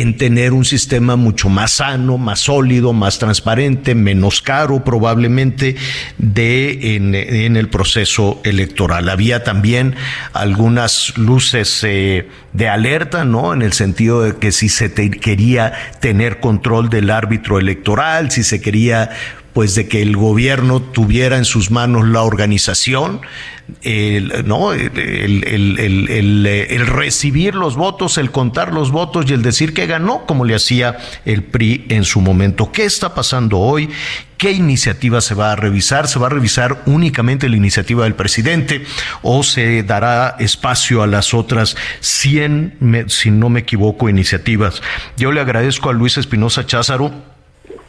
en tener un sistema mucho más sano, más sólido, más transparente, menos caro probablemente de en, el proceso electoral. Había también algunas luces eh, de alerta, ¿no? En el sentido de que si se quería tener control del árbitro electoral, si se quería pues de que el gobierno tuviera en sus manos la organización, el, ¿no? El, recibir los votos, el contar los votos y el decir que ganó, como le hacía el PRI en su momento. ¿Qué está pasando hoy? ¿Qué iniciativa se va a revisar? ¿Se va a revisar únicamente la iniciativa del presidente o se dará espacio a las otras 100, si no me equivoco, iniciativas? Yo le agradezco a Luis Espinosa Cházaro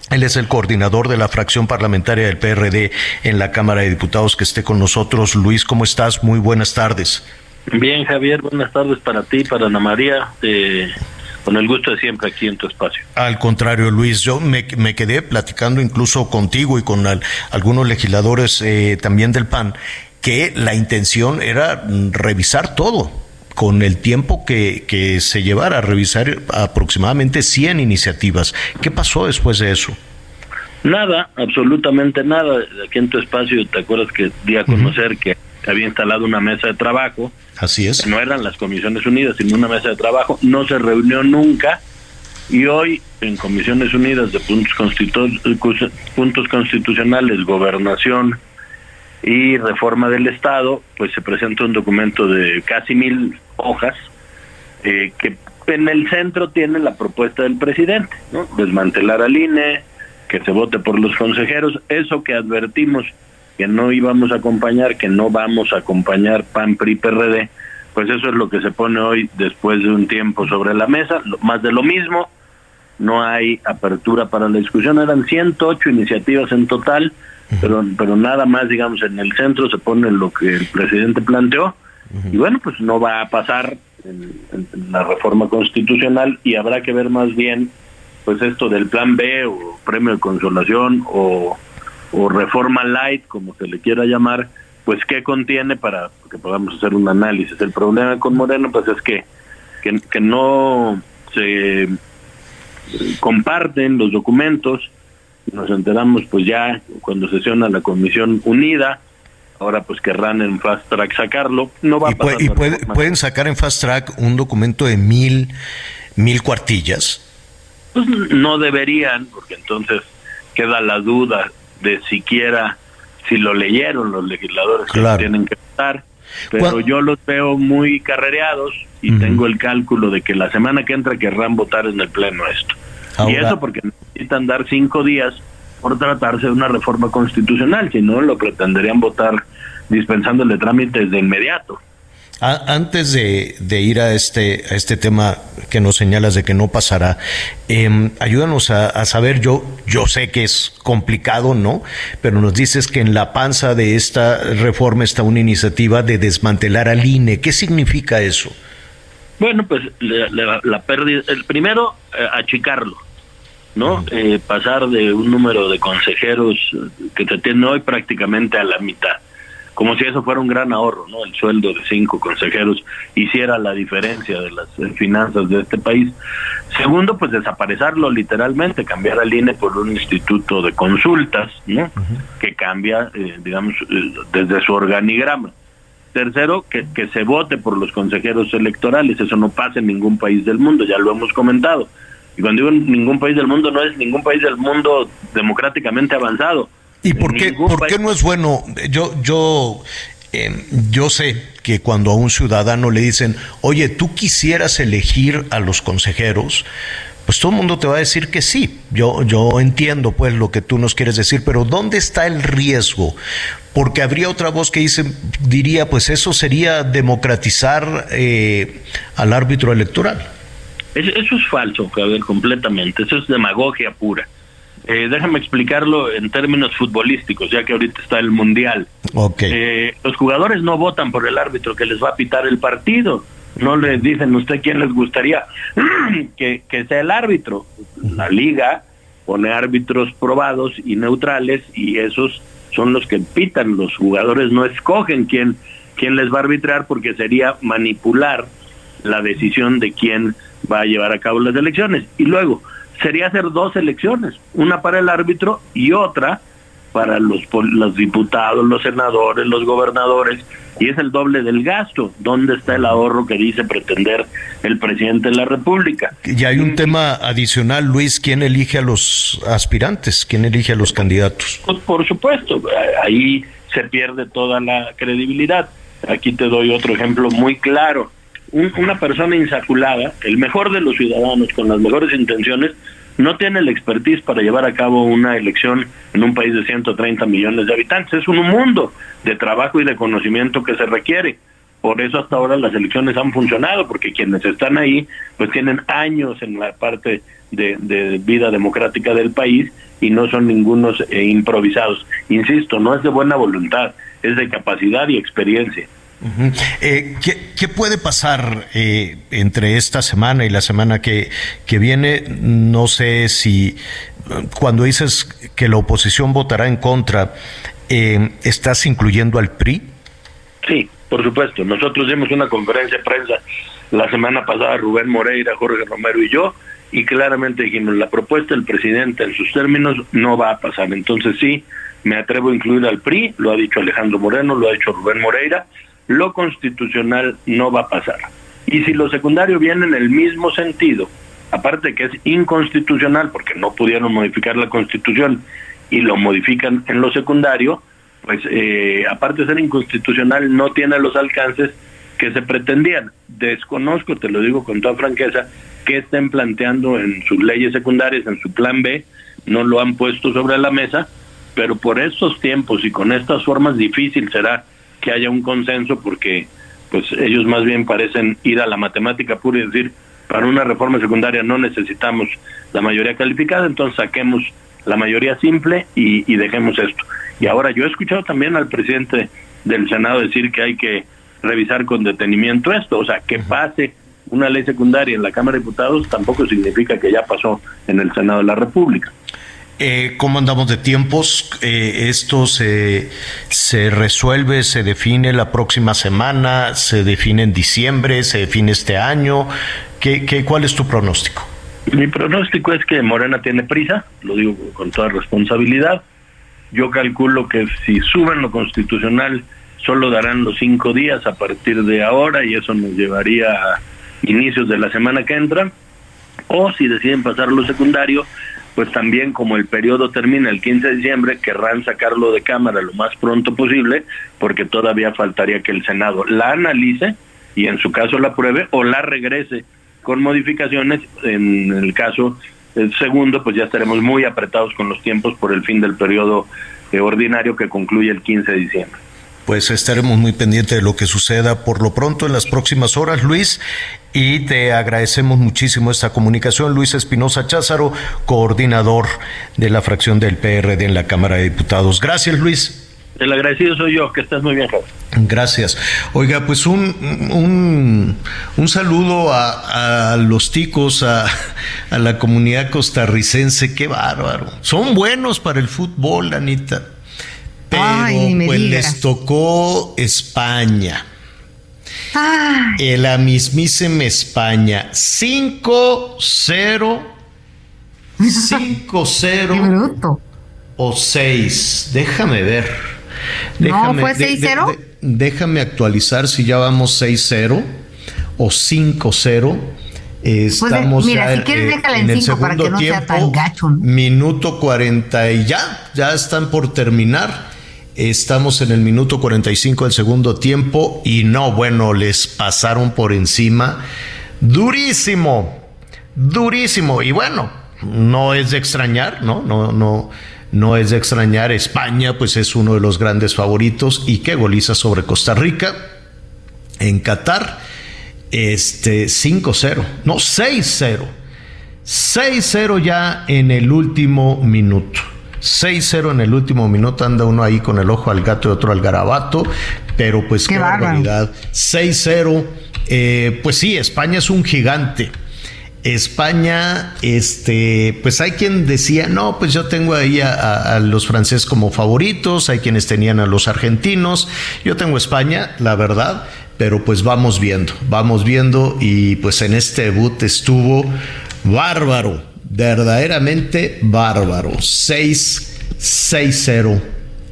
él es el coordinador de la fracción parlamentaria del PRD en la Cámara de Diputados que esté con nosotros. Luis, ¿cómo estás? Muy buenas tardes. Bien, Javier, buenas tardes para ti, para Ana María. con el gusto de siempre aquí en tu espacio. Al contrario, Luis, yo me, quedé platicando incluso contigo y con algunos legisladores eh, también del PAN que la intención era revisar todo con el tiempo que, que se llevara a revisar aproximadamente 100 iniciativas. ¿Qué pasó después de eso? Nada, absolutamente nada. Aquí en tu espacio, ¿te acuerdas que di a conocer que había instalado una mesa de trabajo? Así es. no eran las Comisiones Unidas, sino una mesa de trabajo. No se reunió nunca Y hoy en Comisiones Unidas de Puntos, Constitu Puntos Constitucionales, Gobernación y Reforma del Estado, pues se presenta un documento de casi mil hojas eh, que en el centro tiene la propuesta del presidente, ¿no? desmantelar al INE, que se vote por los consejeros, eso que advertimos que no íbamos a acompañar, que no vamos a acompañar PAN, PRI, PRD, pues eso es lo que se pone hoy después de un tiempo sobre la mesa, más de lo mismo, no hay apertura para la discusión, eran 108 iniciativas en total, pero, pero nada más, digamos, en el centro se pone lo que el presidente planteó, y bueno, pues no va a pasar en, la reforma constitucional y habrá que ver más bien pues esto del plan B o premio de consolación o, o reforma light, como se le quiera llamar, pues qué contiene para que podamos hacer un análisis. El problema con Moreno pues es que, que, que no se comparten los documentos, nos enteramos pues ya cuando sesiona la Comisión Unida, ahora pues querrán en fast track sacarlo, no va y a pasar. y pueden sacar en fast track un documento de mil, mil cuartillas. Pues no deberían, porque entonces queda la duda de siquiera si lo leyeron los legisladores que tienen que votar, pero yo los veo muy carrereados y tengo el cálculo de que la semana que entra querrán votar en el pleno esto. Y eso porque necesitan dar cinco días por tratarse de una reforma constitucional, si no lo pretenderían votar dispensándole trámites de inmediato. Antes de, ir a este, a este tema que nos señalas de que no pasará, eh, ayúdanos a, saber, yo, yo sé que es complicado, ¿no? Pero nos dices que en la panza de esta reforma está una iniciativa de desmantelar al INE. ¿Qué significa eso? Bueno, pues la, pérdida, el primero, eh, achicarlo, ¿no? Eh, pasar de un número de consejeros que se tiene hoy prácticamente a la mitad como si eso fuera un gran ahorro, ¿no? El sueldo de cinco consejeros hiciera la diferencia de las eh, finanzas de este país. Segundo, pues desaparecerlo literalmente, cambiar al INE por un instituto de consultas, ¿no? Que cambia, eh, digamos, eh, desde su organigrama. Tercero, que, que se vote por los consejeros electorales. Eso no pasa en ningún país del mundo, ya lo hemos comentado. Y cuando digo ningún país del mundo, no es ningún país del mundo democráticamente avanzado ¿Y por qué, por qué no es bueno? Yo, yo, em, yo sé que cuando a un ciudadano le dicen, oye, tú quisieras elegir a los consejeros, pues todo el mundo te va a decir que sí. Yo, yo entiendo pues lo que tú nos quieres decir, pero ¿dónde está el riesgo? Porque habría otra voz que dice, diría, pues eso sería democratizar eh, al árbitro electoral. Eso, eso es falso, Javier, completamente. Eso es demagogia pura. Eh, déjame explicarlo en términos futbolísticos, ya que ahorita está el Mundial. Eh, los jugadores no votan por el árbitro que les va a pitar el partido. No les dicen usted quién les gustaría que, que sea el árbitro. La liga pone árbitros probados y neutrales y esos son los que pitan. Los jugadores no escogen quién, quién les va a arbitrar porque sería manipular la decisión de quién va a llevar a cabo las elecciones. Y luego, sería hacer dos elecciones, una para el árbitro y otra para los, los diputados, los senadores, los gobernadores, y es el doble del gasto. ¿Dónde está el ahorro que dice pretender el presidente de la República? Y hay un tema adicional, Luis, ¿quién elige a los aspirantes? ¿Quién elige a los candidatos? Pues por supuesto, ahí se pierde toda la credibilidad. Aquí te doy otro ejemplo muy claro una persona insaculada, el mejor de los ciudadanos con las mejores intenciones, no tiene la expertise para llevar a cabo una elección en un país de 130 millones de habitantes. Es un mundo de trabajo y de conocimiento que se requiere. Por eso hasta ahora las elecciones han funcionado, porque quienes están ahí pues tienen años en la parte de, vida democrática del país y no son ningunos eh, improvisados. Insisto, no es de buena voluntad, es de capacidad y experiencia. Eh, ¿qué, puede pasar eh, entre esta semana y la semana que, que viene? No sé si cuando dices que la oposición votará en contra, eh, ¿estás incluyendo al PRI? Sí, por supuesto. Nosotros dimos una conferencia de prensa la semana pasada, Rubén Moreira, Jorge Romero y yo, y claramente dijimos, la propuesta del presidente en sus términos no va a pasar. Entonces sí, me atrevo a incluir al PRI, lo ha dicho Alejandro Moreno, lo ha dicho Rubén Moreira, lo constitucional no va a pasar. Y si lo secundario viene en el mismo sentido, aparte que es inconstitucional porque no pudieron modificar la constitución y lo modifican en lo secundario, pues eh, aparte de ser inconstitucional no tiene los alcances que se pretendían. Desconozco, te lo digo con toda franqueza, que estén planteando en sus leyes secundarias, en su plan B, no lo han puesto sobre la mesa, pero por estos tiempos y con estas formas difícil será que haya un consenso porque pues ellos más bien parecen ir a la matemática pura y decir, para una reforma secundaria no necesitamos la mayoría calificada, entonces saquemos la mayoría simple y, y dejemos esto. Y ahora yo he escuchado también al presidente del Senado decir que hay que revisar con detenimiento esto, o sea, que pase una ley secundaria en la Cámara de Diputados tampoco significa que ya pasó en el Senado de la República. Eh, ¿Cómo andamos de tiempos? Eh, ¿Esto se, resuelve, se define la próxima semana, se define en diciembre, se define este año? ¿Qué, qué, cuál es tu pronóstico? Mi pronóstico es que Morena tiene prisa, lo digo con toda responsabilidad. Yo calculo que si suben lo constitucional, solo darán los cinco días a partir de ahora y eso nos llevaría a inicios de la semana que entra. O si deciden pasar lo secundario, pues también como el periodo termina el 15 de diciembre, querrán sacarlo de Cámara lo más pronto posible, porque todavía faltaría que el Senado la analice y en su caso la apruebe o la regrese con modificaciones. En el caso el segundo, pues ya estaremos muy apretados con los tiempos por el fin del periodo eh, ordinario que concluye el 15 de diciembre pues estaremos muy pendientes de lo que suceda por lo pronto en las próximas horas, Luis, y te agradecemos muchísimo esta comunicación. Luis Espinosa Cházaro, coordinador de la fracción del PRD en la Cámara de Diputados. Gracias, Luis. El agradecido soy yo, que estás muy bien. Gracias. Oiga, pues un, un, un saludo a, a, los ticos, a, a la comunidad costarricense, qué bárbaro. Son buenos para el fútbol, Anita pero Ay, pues les tocó España. Ay. La mismísima España. 5-0. 5-0. o 6. Déjame ver. Déjame, ¿No fue 6-0? De, de, déjame actualizar si ya vamos 6-0 o 5-0. Estamos pues, mira, ya si quieres, eh, déjala en el 5 para que no tiempo, sea tan gacho. ¿no? Minuto 40 y ya, ya están por terminar. Estamos en el minuto 45 del segundo tiempo y no, bueno, les pasaron por encima. Durísimo, durísimo. Y bueno, no es de extrañar, ¿no? No, no, no es de extrañar. España, pues es uno de los grandes favoritos. Y qué goliza sobre Costa Rica en Qatar. Este 5-0, no 6-0. 6-0 ya en el último minuto. 6-0 en el último minuto, anda uno ahí con el ojo al gato y otro al garabato, pero pues qué, qué barbaridad. 6-0, eh, pues sí, España es un gigante. España, este, pues hay quien decía, no, pues yo tengo ahí a, a, a, los franceses como favoritos, hay quienes tenían a los argentinos, yo tengo España, la verdad, pero pues vamos viendo, vamos viendo y pues en este debut estuvo bárbaro, verdaderamente bárbaro. 6-0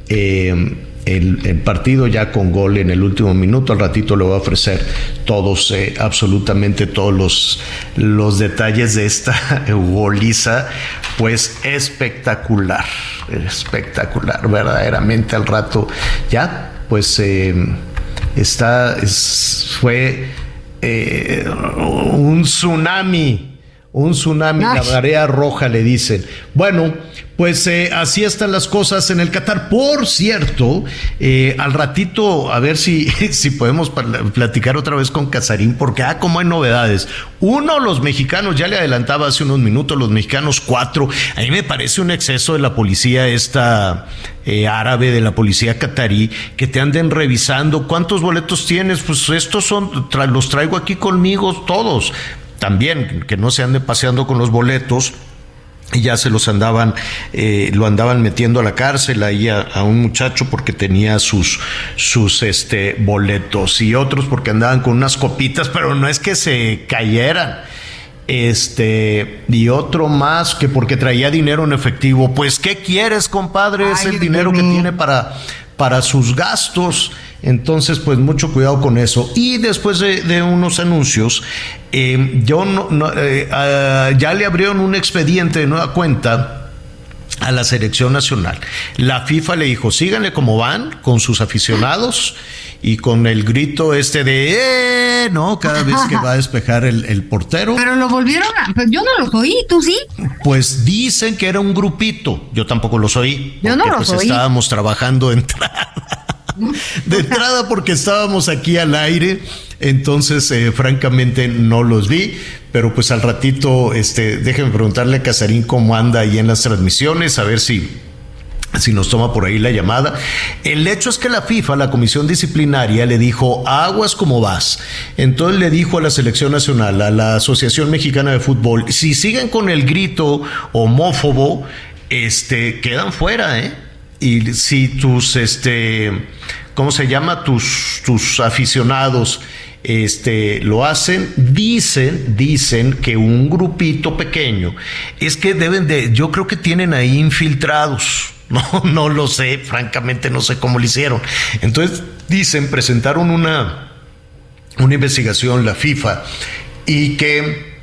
eh, el, partido ya con gol en el último minuto. Al ratito le voy a ofrecer todos, eh, absolutamente todos los, los detalles de esta goliza. Pues espectacular, espectacular, verdaderamente al rato ya, pues eh, está, es, fue un tsunami un tsunami, Ay. la marea roja le dicen. Bueno, pues eh, así están las cosas en el Qatar. Por cierto, eh, al ratito, a ver si, si podemos platicar otra vez con Casarín, porque ah, como hay novedades. Uno, los mexicanos, ya le adelantaba hace unos minutos, los mexicanos cuatro. A mí me parece un exceso de la policía esta eh, árabe, de la policía catarí, que te anden revisando cuántos boletos tienes. Pues estos son, tra los traigo aquí conmigo todos también que no se ande paseando con los boletos y ya se los andaban, eh, lo andaban metiendo a la cárcel ahí a, a, un muchacho porque tenía sus, sus este, boletos y otros porque andaban con unas copitas, pero no es que se cayeran. Este, y otro más que porque traía dinero en efectivo. Pues, ¿qué quieres, compadre? Ay, es el dinero que tiene para, para sus gastos. Entonces, pues mucho cuidado con eso. Y después de, unos anuncios, eh, yo no, eh, ah, ya le abrieron un expediente de nueva cuenta a la selección nacional. La FIFA le dijo, síganle como van con sus aficionados y con el grito este de ¡Eh! ¿no? Cada vez que va a despejar el, portero. Pero lo volvieron a. Pues yo no los oí, ¿tú sí? Pues dicen que era un grupito. Yo tampoco los oí. Yo no los pues, oí. Estábamos trabajando entrada. De entrada porque estábamos aquí al aire, entonces eh, francamente no los vi, pero pues al ratito, este, déjenme preguntarle a Casarín cómo anda ahí en las transmisiones, a ver si si nos toma por ahí la llamada. El hecho es que la FIFA, la comisión disciplinaria, le dijo, aguas como vas. Entonces le dijo a la selección nacional, a la Asociación Mexicana de Fútbol, si siguen con el grito homófobo, este, quedan fuera, ¿eh? Y si tus, este, ¿cómo se llama? Tus, tus aficionados este, lo hacen, dicen, dicen que un grupito pequeño es que deben de, yo creo que tienen ahí infiltrados, no, no lo sé, francamente no sé cómo lo hicieron. Entonces, dicen, presentaron una, una investigación, la FIFA, y que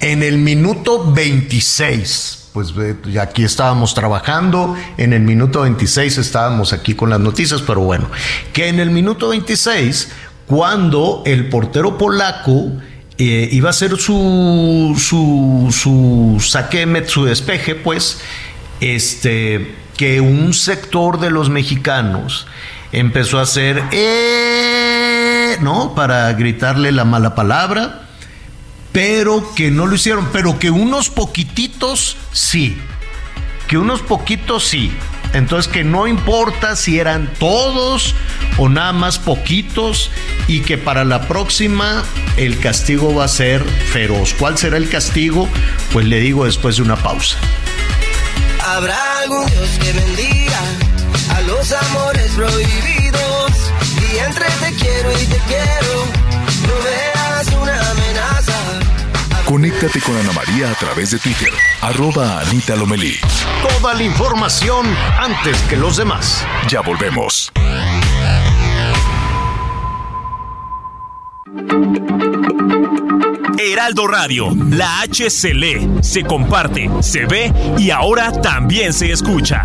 en el minuto 26, pues aquí estábamos trabajando, en el minuto 26 estábamos aquí con las noticias, pero bueno, que en el minuto 26, cuando el portero polaco eh, iba a hacer su, su, su saque, su despeje, pues, este, que un sector de los mexicanos empezó a hacer, eh", ¿no? Para gritarle la mala palabra, pero que no lo hicieron, pero que unos poquititos sí, que unos poquitos sí. Entonces que no importa si eran todos o nada más poquitos y que para la próxima el castigo va a ser feroz. ¿Cuál será el castigo? Pues le digo después de una pausa. Habrá algún Dios que bendiga a los amores prohibidos. Y entre te quiero y te quiero, Conéctate con Ana María a través de Twitter, arroba Anita Lomelí. Toda la información antes que los demás. Ya volvemos. Heraldo Radio, la H se lee, se comparte, se ve y ahora también se escucha.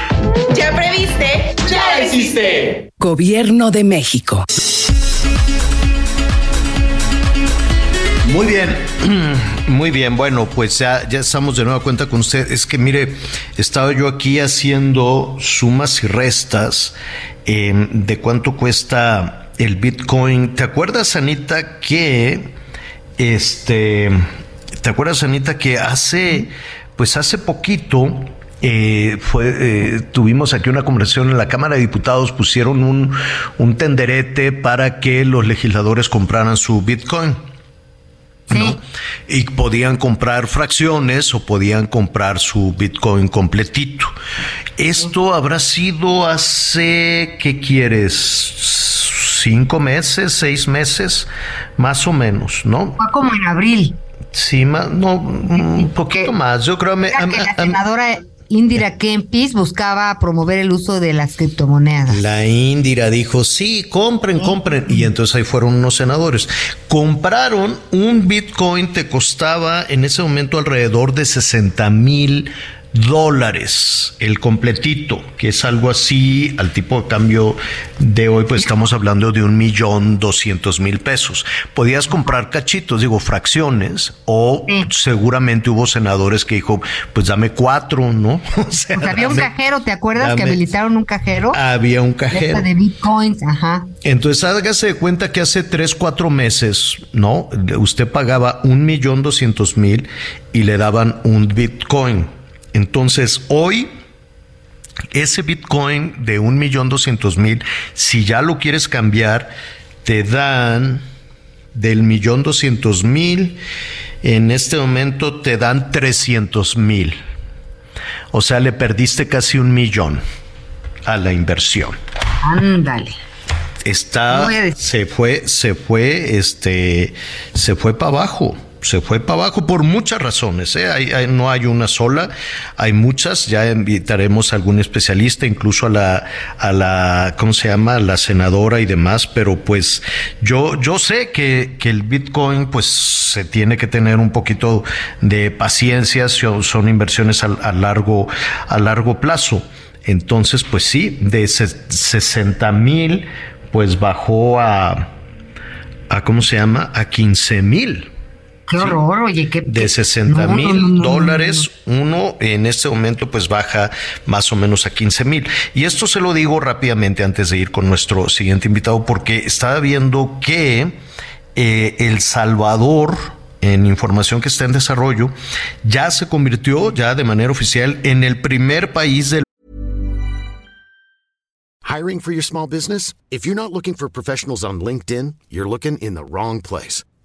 ¿Ya previste? ¡Ya existe! Gobierno de México. Muy bien, muy bien. Bueno, pues ya, ya estamos de nueva cuenta con usted. Es que mire, estaba yo aquí haciendo sumas y restas em, de cuánto cuesta el Bitcoin. ¿Te acuerdas, Anita, que este, te acuerdas, Anita, que hace, pues hace poquito eh, fue, eh, tuvimos aquí una conversación en la Cámara de Diputados, pusieron un, un tenderete para que los legisladores compraran su Bitcoin. Y podían comprar fracciones o podían comprar su Bitcoin completito. Esto habrá sido hace, ¿qué quieres? Cinco meses, seis meses, más o menos, ¿no? Fue como en abril. Sí, más, no, un poquito más. Yo creo que la senadora Indira Kempis buscaba promover el uso de las criptomonedas. La Indira dijo, sí, compren, compren. Y entonces ahí fueron unos senadores. Compraron un Bitcoin, te costaba en ese momento alrededor de 60 mil dólares, el completito, que es algo así, al tipo de cambio de hoy, pues estamos hablando de un millón doscientos mil pesos. Podías comprar cachitos, digo, fracciones, o seguramente hubo senadores que dijo, pues dame cuatro, ¿no? O sea, pues había un cajero, ¿te acuerdas que habilitaron un cajero? Había un cajero. De bitcoins, ajá. Entonces, hágase de cuenta que hace tres, cuatro meses, ¿no? Usted pagaba un millón doscientos mil y le daban un bitcoin entonces, hoy ese Bitcoin de un millón doscientos mil, si ya lo quieres cambiar, te dan del millón doscientos mil, en este momento te dan trescientos mil. O sea, le perdiste casi un millón a la inversión. Ándale. Está, se fue, se fue, este, se fue para abajo se fue para abajo por muchas razones. ¿eh? no hay una sola, hay muchas. Ya invitaremos a algún especialista, incluso a la, a la, ¿cómo se llama? La senadora y demás. Pero pues yo, yo sé que, que el Bitcoin, pues se tiene que tener un poquito de paciencia. Son inversiones a, largo, a largo plazo. Entonces, pues sí, de 60 mil, pues bajó a, a, ¿cómo se llama? A 15 mil. Qué horror, oye, qué... De 60 mil dólares, uno en este momento pues baja más o menos a 15 mil. Y esto se lo digo rápidamente antes de ir con nuestro siguiente invitado, porque estaba viendo que eh, El Salvador, en información que está en desarrollo, ya se convirtió ya de manera oficial en el primer país del Hiring for your small business? If you're not looking for professionals on LinkedIn, you're looking in the wrong place.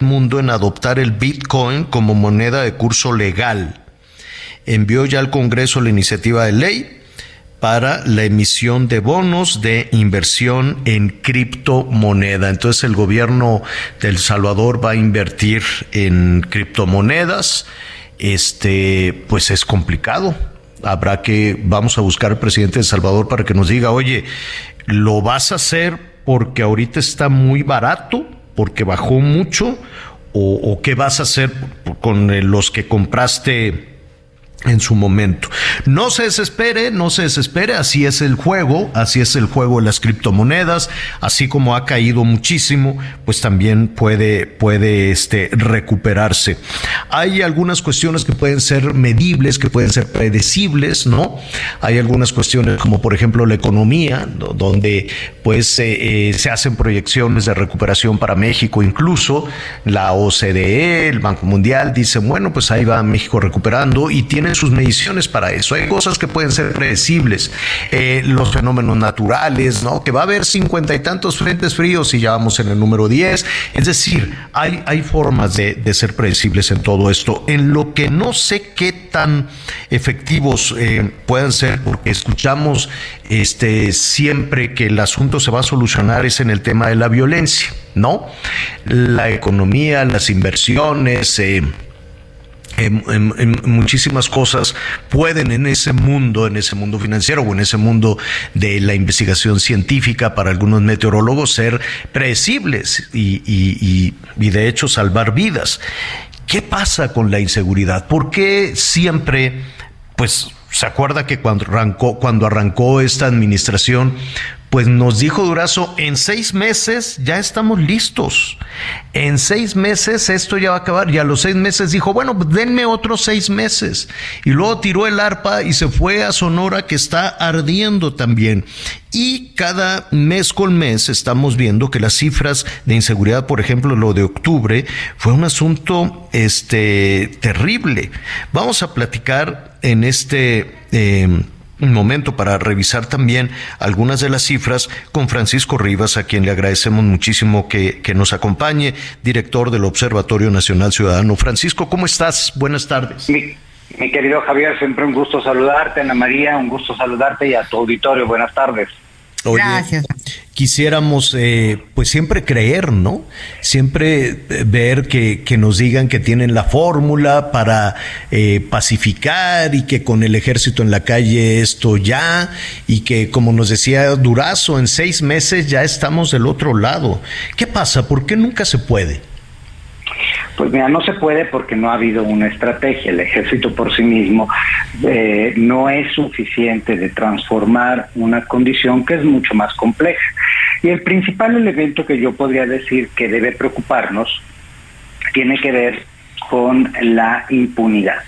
Mundo en adoptar el Bitcoin como moneda de curso legal. Envió ya al Congreso la iniciativa de ley para la emisión de bonos de inversión en criptomoneda. Entonces el gobierno de El Salvador va a invertir en criptomonedas. Este, pues es complicado. Habrá que, vamos a buscar al presidente de El Salvador para que nos diga, oye, ¿lo vas a hacer porque ahorita está muy barato? Porque bajó mucho o, qué vas a hacer con los que compraste en su momento. No se desespere, no se desespere, así es el juego, así es el juego de las criptomonedas, así como ha caído muchísimo, pues también puede, puede este, recuperarse. Hay algunas cuestiones que pueden ser medibles, que pueden ser predecibles, ¿no? Hay algunas cuestiones como por ejemplo la economía, donde pues eh, se hacen proyecciones de recuperación para México, incluso la OCDE, el Banco Mundial, dicen, bueno, pues ahí va México recuperando y tiene sus mediciones para eso. Hay cosas que pueden ser predecibles, eh, los fenómenos naturales, ¿no? Que va a haber cincuenta y tantos frentes fríos y ya vamos en el número 10. Es decir, hay, hay formas de, ser predecibles en todo esto. En lo que no sé qué tan efectivos eh, puedan ser, porque escuchamos este, siempre que el asunto se va a solucionar es en el tema de la violencia, ¿no? La economía, las inversiones, eh, muchísimas cosas pueden en ese mundo, en ese mundo financiero o en ese mundo de la investigación científica para algunos meteorólogos ser predecibles y, y, y de hecho salvar vidas. ¿Qué pasa con la inseguridad? ¿Por qué siempre, pues, se acuerda que cuando arrancó, cuando arrancó esta administración, pues nos dijo Durazo, en seis meses ya estamos listos. En seis meses esto ya va a acabar. Y a los seis meses dijo, bueno, pues denme otros seis meses. Y luego tiró el arpa y se fue a Sonora que está ardiendo también. Y cada mes con mes estamos viendo que las cifras de inseguridad, por ejemplo, lo de octubre, fue un asunto este, terrible. Vamos a platicar en este... Eh, momento para revisar también algunas de las cifras con Francisco Rivas, a quien le agradecemos muchísimo que, que, nos acompañe, director del Observatorio Nacional Ciudadano. Francisco, ¿cómo estás? Buenas tardes. Mi querido Javier, siempre un gusto saludarte, Ana María, un gusto saludarte y a tu auditorio. Buenas tardes. Gracias. Quisiéramos, eh, pues siempre creer, ¿no? Siempre eh, ver que, que nos digan que tienen la fórmula para eh, pacificar y que con el ejército en la calle esto ya, y que como nos decía Durazo, en seis meses ya estamos del otro lado. ¿Qué pasa? ¿Por qué nunca se puede? Pues mira, no se puede porque no ha habido una estrategia. El ejército por sí mismo eh, no es suficiente de transformar una condición que es mucho más compleja. Y el principal elemento que yo podría decir que debe preocuparnos tiene que ver con la impunidad.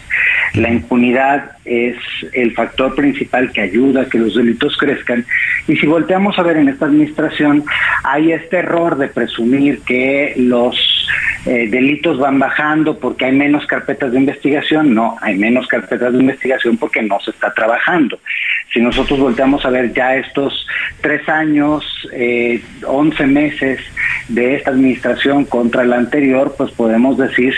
La impunidad es el factor principal que ayuda a que los delitos crezcan. Y si volteamos a ver en esta administración, hay este error de presumir que los eh, delitos van bajando porque hay menos carpetas de investigación. No, hay menos carpetas de investigación porque no se está trabajando. Si nosotros volteamos a ver ya estos tres años, eh, once meses de esta administración contra la anterior, pues podemos decir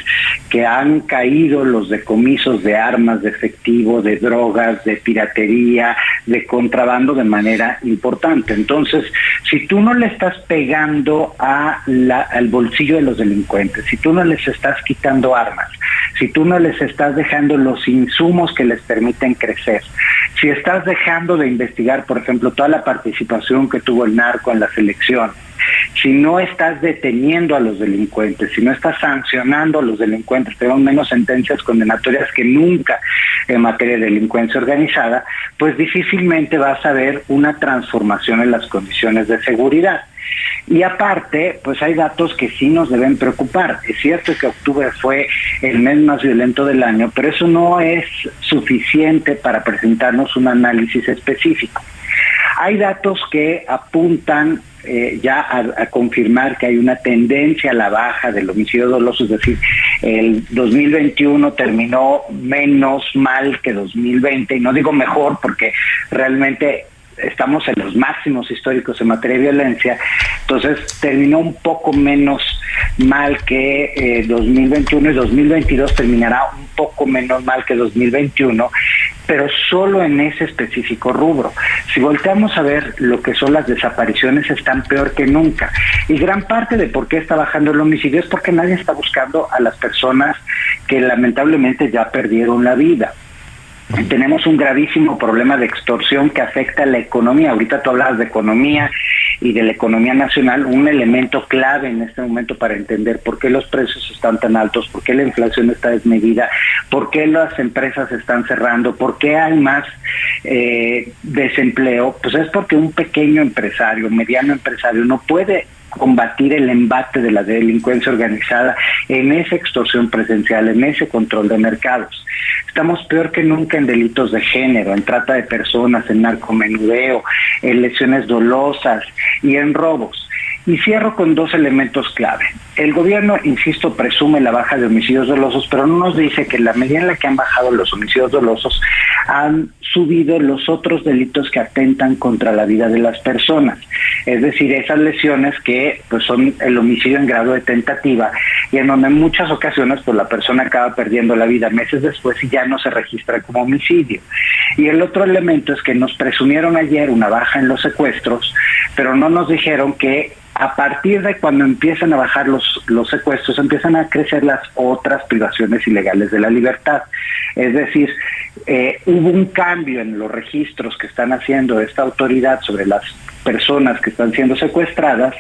que han caído los decomisos de armas, de efectivo, de drogas, de piratería, de contrabando de manera importante. Entonces, si tú no le estás pegando al bolsillo de los delincuentes, si tú no les estás quitando armas, si tú no les estás dejando los insumos que les permiten crecer, si estás dejando de investigar, por ejemplo, toda la participación que tuvo el narco en las elecciones, si no estás deteniendo a los delincuentes, si no estás sancionando a los delincuentes, tenemos menos sentencias condenatorias que nunca en materia de delincuencia organizada, pues difícilmente vas a ver una transformación en las condiciones de seguridad. Y aparte, pues hay datos que sí nos deben preocupar. Es cierto que octubre fue el mes más violento del año, pero eso no es suficiente para presentarnos un análisis específico. Hay datos que apuntan eh, ya a, confirmar que hay una tendencia a la baja del homicidio doloso, es decir, el 2021 terminó menos mal que 2020, y no digo mejor porque realmente estamos en los máximos históricos en materia de violencia, entonces terminó un poco menos mal que 2021 eh, y 2022 terminará un poco menos mal que 2021, pero solo en ese específico rubro. Si volteamos a ver lo que son las desapariciones, están peor que nunca. Y gran parte de por qué está bajando el homicidio es porque nadie está buscando a las personas que lamentablemente ya perdieron la vida tenemos un gravísimo problema de extorsión que afecta a la economía. Ahorita tú hablas de economía y de la economía nacional, un elemento clave en este momento para entender por qué los precios están tan altos, por qué la inflación está desmedida, por qué las empresas están cerrando, por qué hay más eh, desempleo, pues es porque un pequeño empresario, mediano empresario, no puede combatir el embate de la delincuencia organizada en esa extorsión presencial, en ese control de mercados. Estamos peor que nunca en delitos de género, en trata de personas, en narcomenudeo, en lesiones dolosas y en robos. Y cierro con dos elementos clave. El gobierno, insisto, presume la baja de homicidios dolosos, pero no nos dice que en la medida en la que han bajado los homicidios dolosos, han subido los otros delitos que atentan contra la vida de las personas. Es decir, esas lesiones que pues, son el homicidio en grado de tentativa y en donde en muchas ocasiones pues, la persona acaba perdiendo la vida meses después y ya no se registra como homicidio. Y el otro elemento es que nos presumieron ayer una baja en los secuestros, pero no nos dijeron que a partir de cuando empiezan a bajar los, los secuestros, empiezan a crecer las otras privaciones ilegales de la libertad. Es decir, eh, hubo un cambio en los registros que están haciendo esta autoridad sobre las personas que están siendo secuestradas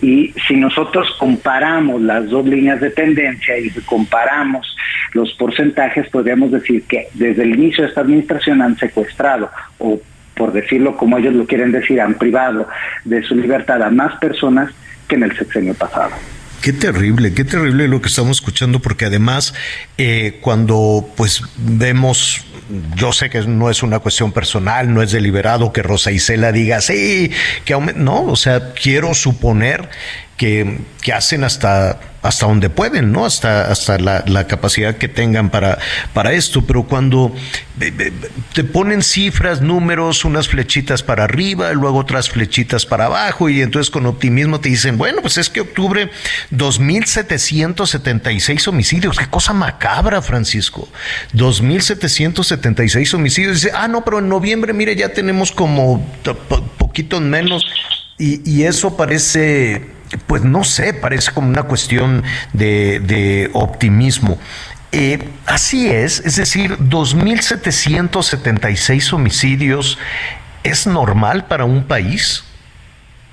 y si nosotros comparamos las dos líneas de tendencia y comparamos los porcentajes, podríamos decir que desde el inicio de esta administración han secuestrado o por decirlo como ellos lo quieren decir, han privado de su libertad a más personas que en el sexenio pasado. Qué terrible, qué terrible lo que estamos escuchando, porque además eh, cuando pues vemos, yo sé que no es una cuestión personal, no es deliberado que Rosa Isela diga sí, que no, o sea, quiero suponer que, que hacen hasta hasta donde pueden, ¿no? Hasta, hasta la, la, capacidad que tengan para, para esto. Pero cuando te ponen cifras, números, unas flechitas para arriba, luego otras flechitas para abajo, y entonces con optimismo te dicen, bueno, pues es que octubre 2.776 homicidios. Qué cosa macabra, Francisco. 2.776 homicidios. Dice, ah, no, pero en noviembre, mire, ya tenemos como poquito menos. Y, y eso parece pues no sé, parece como una cuestión de, optimismo. Eh, así es, es decir, 2.776 homicidios, ¿es normal para un país?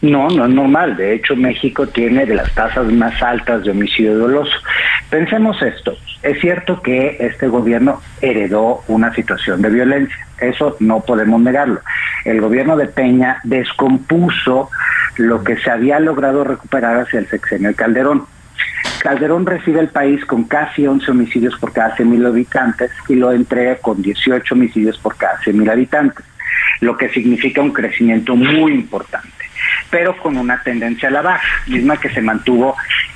No, no es normal. De hecho, México tiene de las tasas más altas de homicidio doloso. Pensemos esto. Es cierto que este gobierno heredó una situación de violencia. Eso no podemos negarlo. El gobierno de Peña descompuso lo que se había logrado recuperar hacia el sexenio de Calderón. Calderón recibe el país con casi 11 homicidios por cada 100.000 habitantes y lo entrega con 18 homicidios por cada 100.000 habitantes, lo que significa un crecimiento muy importante, pero con una tendencia a la baja, misma que se mantuvo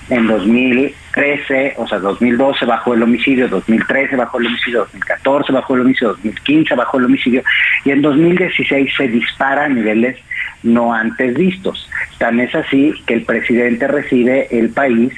en 2013, o sea, 2012 bajó el homicidio, 2013 bajó el homicidio, 2014 bajó el homicidio, 2015 bajó el homicidio y en 2016 se dispara a niveles no antes vistos. Tan es así que el presidente recibe el país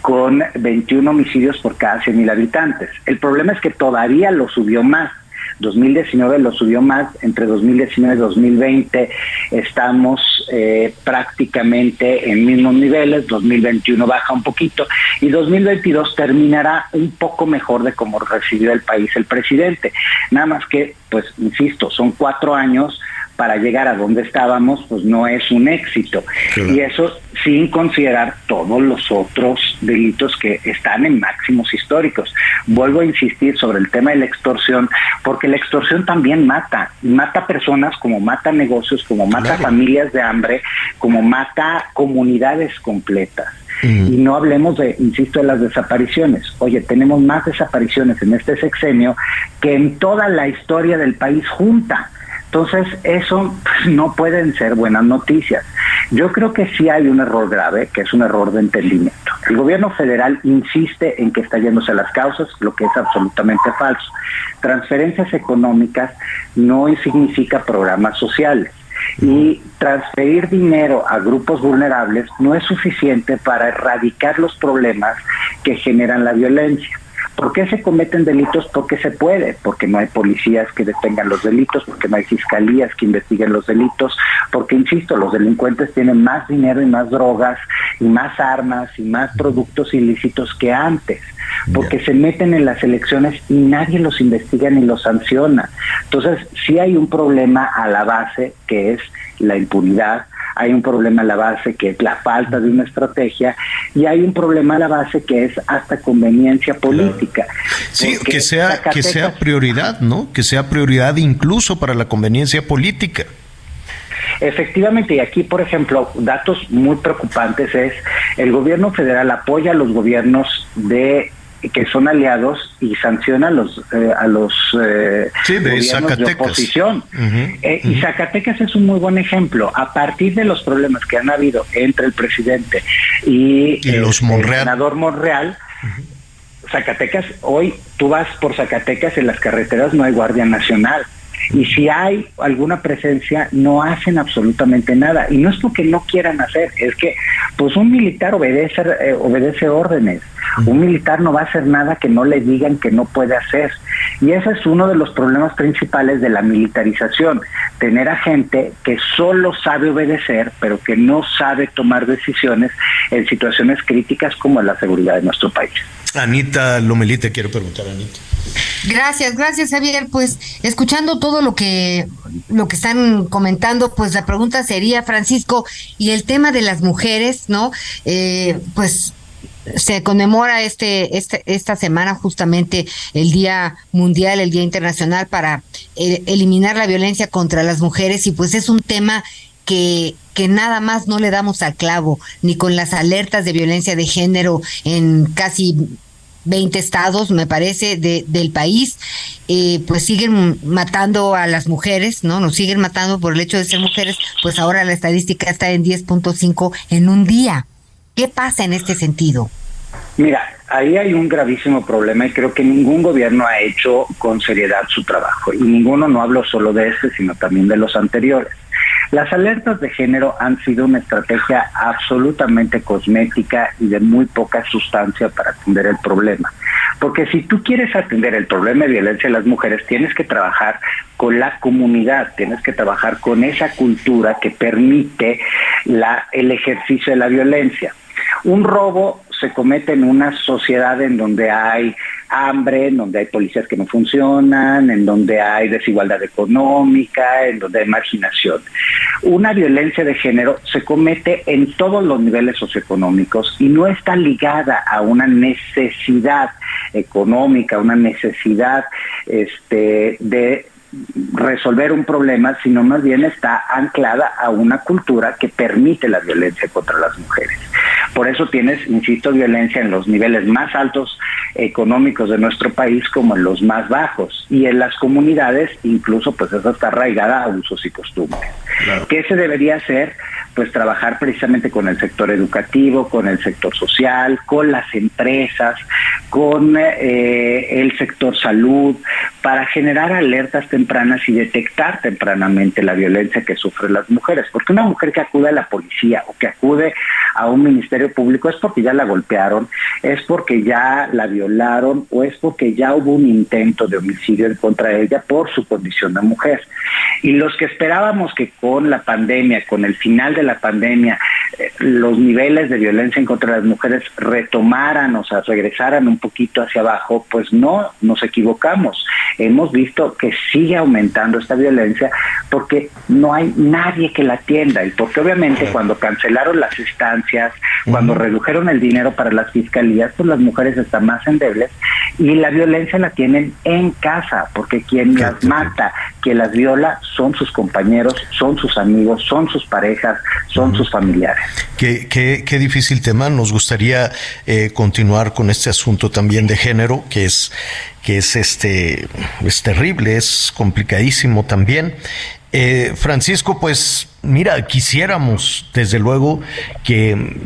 con 21 homicidios por cada 100.000 habitantes. El problema es que todavía lo subió más. 2019 lo subió más, entre 2019 y 2020 estamos eh, prácticamente en mismos niveles, 2021 baja un poquito y 2022 terminará un poco mejor de cómo recibió el país el presidente. Nada más que, pues, insisto, son cuatro años para llegar a donde estábamos, pues no es un éxito. Y eso sin considerar todos los otros delitos que están en máximos históricos. Vuelvo a insistir sobre el tema de la extorsión, porque la extorsión también mata, mata personas como mata negocios, como mata familias de hambre, como mata comunidades completas. Y no hablemos de, insisto, de las desapariciones. Oye, tenemos más desapariciones en este sexenio que en toda la historia del país junta. Entonces, eso pues, no pueden ser buenas noticias. Yo creo que sí hay un error grave, que es un error de entendimiento. El gobierno federal insiste en que está yéndose a las causas, lo que es absolutamente falso. Transferencias económicas no significa programas sociales. Y transferir dinero a grupos vulnerables no es suficiente para erradicar los problemas que generan la violencia. ¿Por qué se cometen delitos? Porque se puede, porque no hay policías que detengan los delitos, porque no hay fiscalías que investiguen los delitos, porque, insisto, los delincuentes tienen más dinero y más drogas y más armas y más productos ilícitos que antes porque se meten en las elecciones y nadie los investiga ni los sanciona. Entonces, sí hay un problema a la base que es la impunidad, hay un problema a la base que es la falta de una estrategia y hay un problema a la base que es hasta conveniencia política. Sí, que sea, que sea prioridad, ¿no? Que sea prioridad incluso para la conveniencia política. Efectivamente, y aquí, por ejemplo, datos muy preocupantes es el gobierno federal apoya a los gobiernos de que son aliados y sanciona a los eh, a los eh, gobiernos de oposición. Eh, y Zacatecas es un muy buen ejemplo. A partir de los problemas que han habido entre el presidente y, los el senador Monreal, Zacatecas, hoy tú vas por Zacatecas en las carreteras no hay Guardia Nacional y si hay alguna presencia no hacen absolutamente nada. Y no es porque no quieran hacer es que pues un militar obedece eh, obedece órdenes. Un militar no va a hacer nada que no le digan que no puede hacer. Y ese es uno de los problemas principales de la militarización tener a gente que solo sabe obedecer pero que no sabe tomar decisiones en situaciones críticas como la seguridad de nuestro país. Anita Lomelite quiero preguntar Anita Gracias, gracias Javier. Pues escuchando todo lo que lo que están comentando, pues la pregunta sería, Francisco, y el tema de las mujeres, ¿no? Eh, pues se conmemora este, este, esta semana justamente el Día Mundial, el Día Internacional para eliminar la violencia contra las mujeres y pues es un tema que, que nada más no le damos al clavo, ni con las alertas de violencia de género en casi 20 estados, me parece, de, del país, eh, pues siguen matando a las mujeres, ¿no? Nos siguen matando por el hecho de ser mujeres, pues ahora la estadística está en 10.5 en un día. ¿Qué pasa en este sentido? Mira, ahí hay un gravísimo problema y creo que ningún gobierno ha hecho con seriedad su trabajo. Y ninguno, no hablo solo de este, sino también de los anteriores. Las alertas de género han sido una estrategia absolutamente cosmética y de muy poca sustancia para atender el problema. Porque si tú quieres atender el problema de violencia de las mujeres, tienes que trabajar con la comunidad, tienes que trabajar con esa cultura que permite el ejercicio de la violencia. Un robo se comete en una sociedad en donde hay hambre, en donde hay policías que no funcionan, en donde hay desigualdad económica, en donde hay marginación. Una violencia de género se comete en todos los niveles socioeconómicos y no está ligada a una necesidad económica, una necesidad este, de resolver un problema, sino más bien está anclada a una cultura que permite la violencia contra las mujeres. Por eso tienes, insisto, violencia en los niveles más altos económicos de nuestro país como en los más bajos. Y en las comunidades, incluso, pues eso está arraigada a usos y costumbres. ¿Qué se debería hacer? Pues trabajar precisamente con el sector educativo, con el sector social, con las empresas, con eh, el sector salud, para generar alertas tempranas y detectar tempranamente la violencia que sufren las mujeres. Porque una mujer que acude a la policía o que acude a un ministerio público es porque ya la golpearon, es porque ya la violaron o es porque ya hubo un intento de homicidio en contra de ella por su condición de mujer. Y los que esperábamos que con la pandemia, con el final de la pandemia, eh, los niveles de violencia en contra de las mujeres retomaran, o sea, regresaran un poquito hacia abajo, pues no, nos equivocamos. Hemos visto que sigue aumentando esta violencia porque no hay nadie que la atienda y porque obviamente cuando cancelaron las estancias, cuando redujeron el dinero para las fiscalías, pues las mujeres están más endebles y la violencia la tienen en casa, porque quien las mata, quien las viola, son sus compañeros, son sus amigos, son sus parejas, son sus familiares. Qué, qué, qué, difícil tema. Nos gustaría eh, continuar con este asunto también de género, que es, que es este, es terrible, es complicadísimo también. Eh, Francisco, pues mira, quisiéramos desde luego que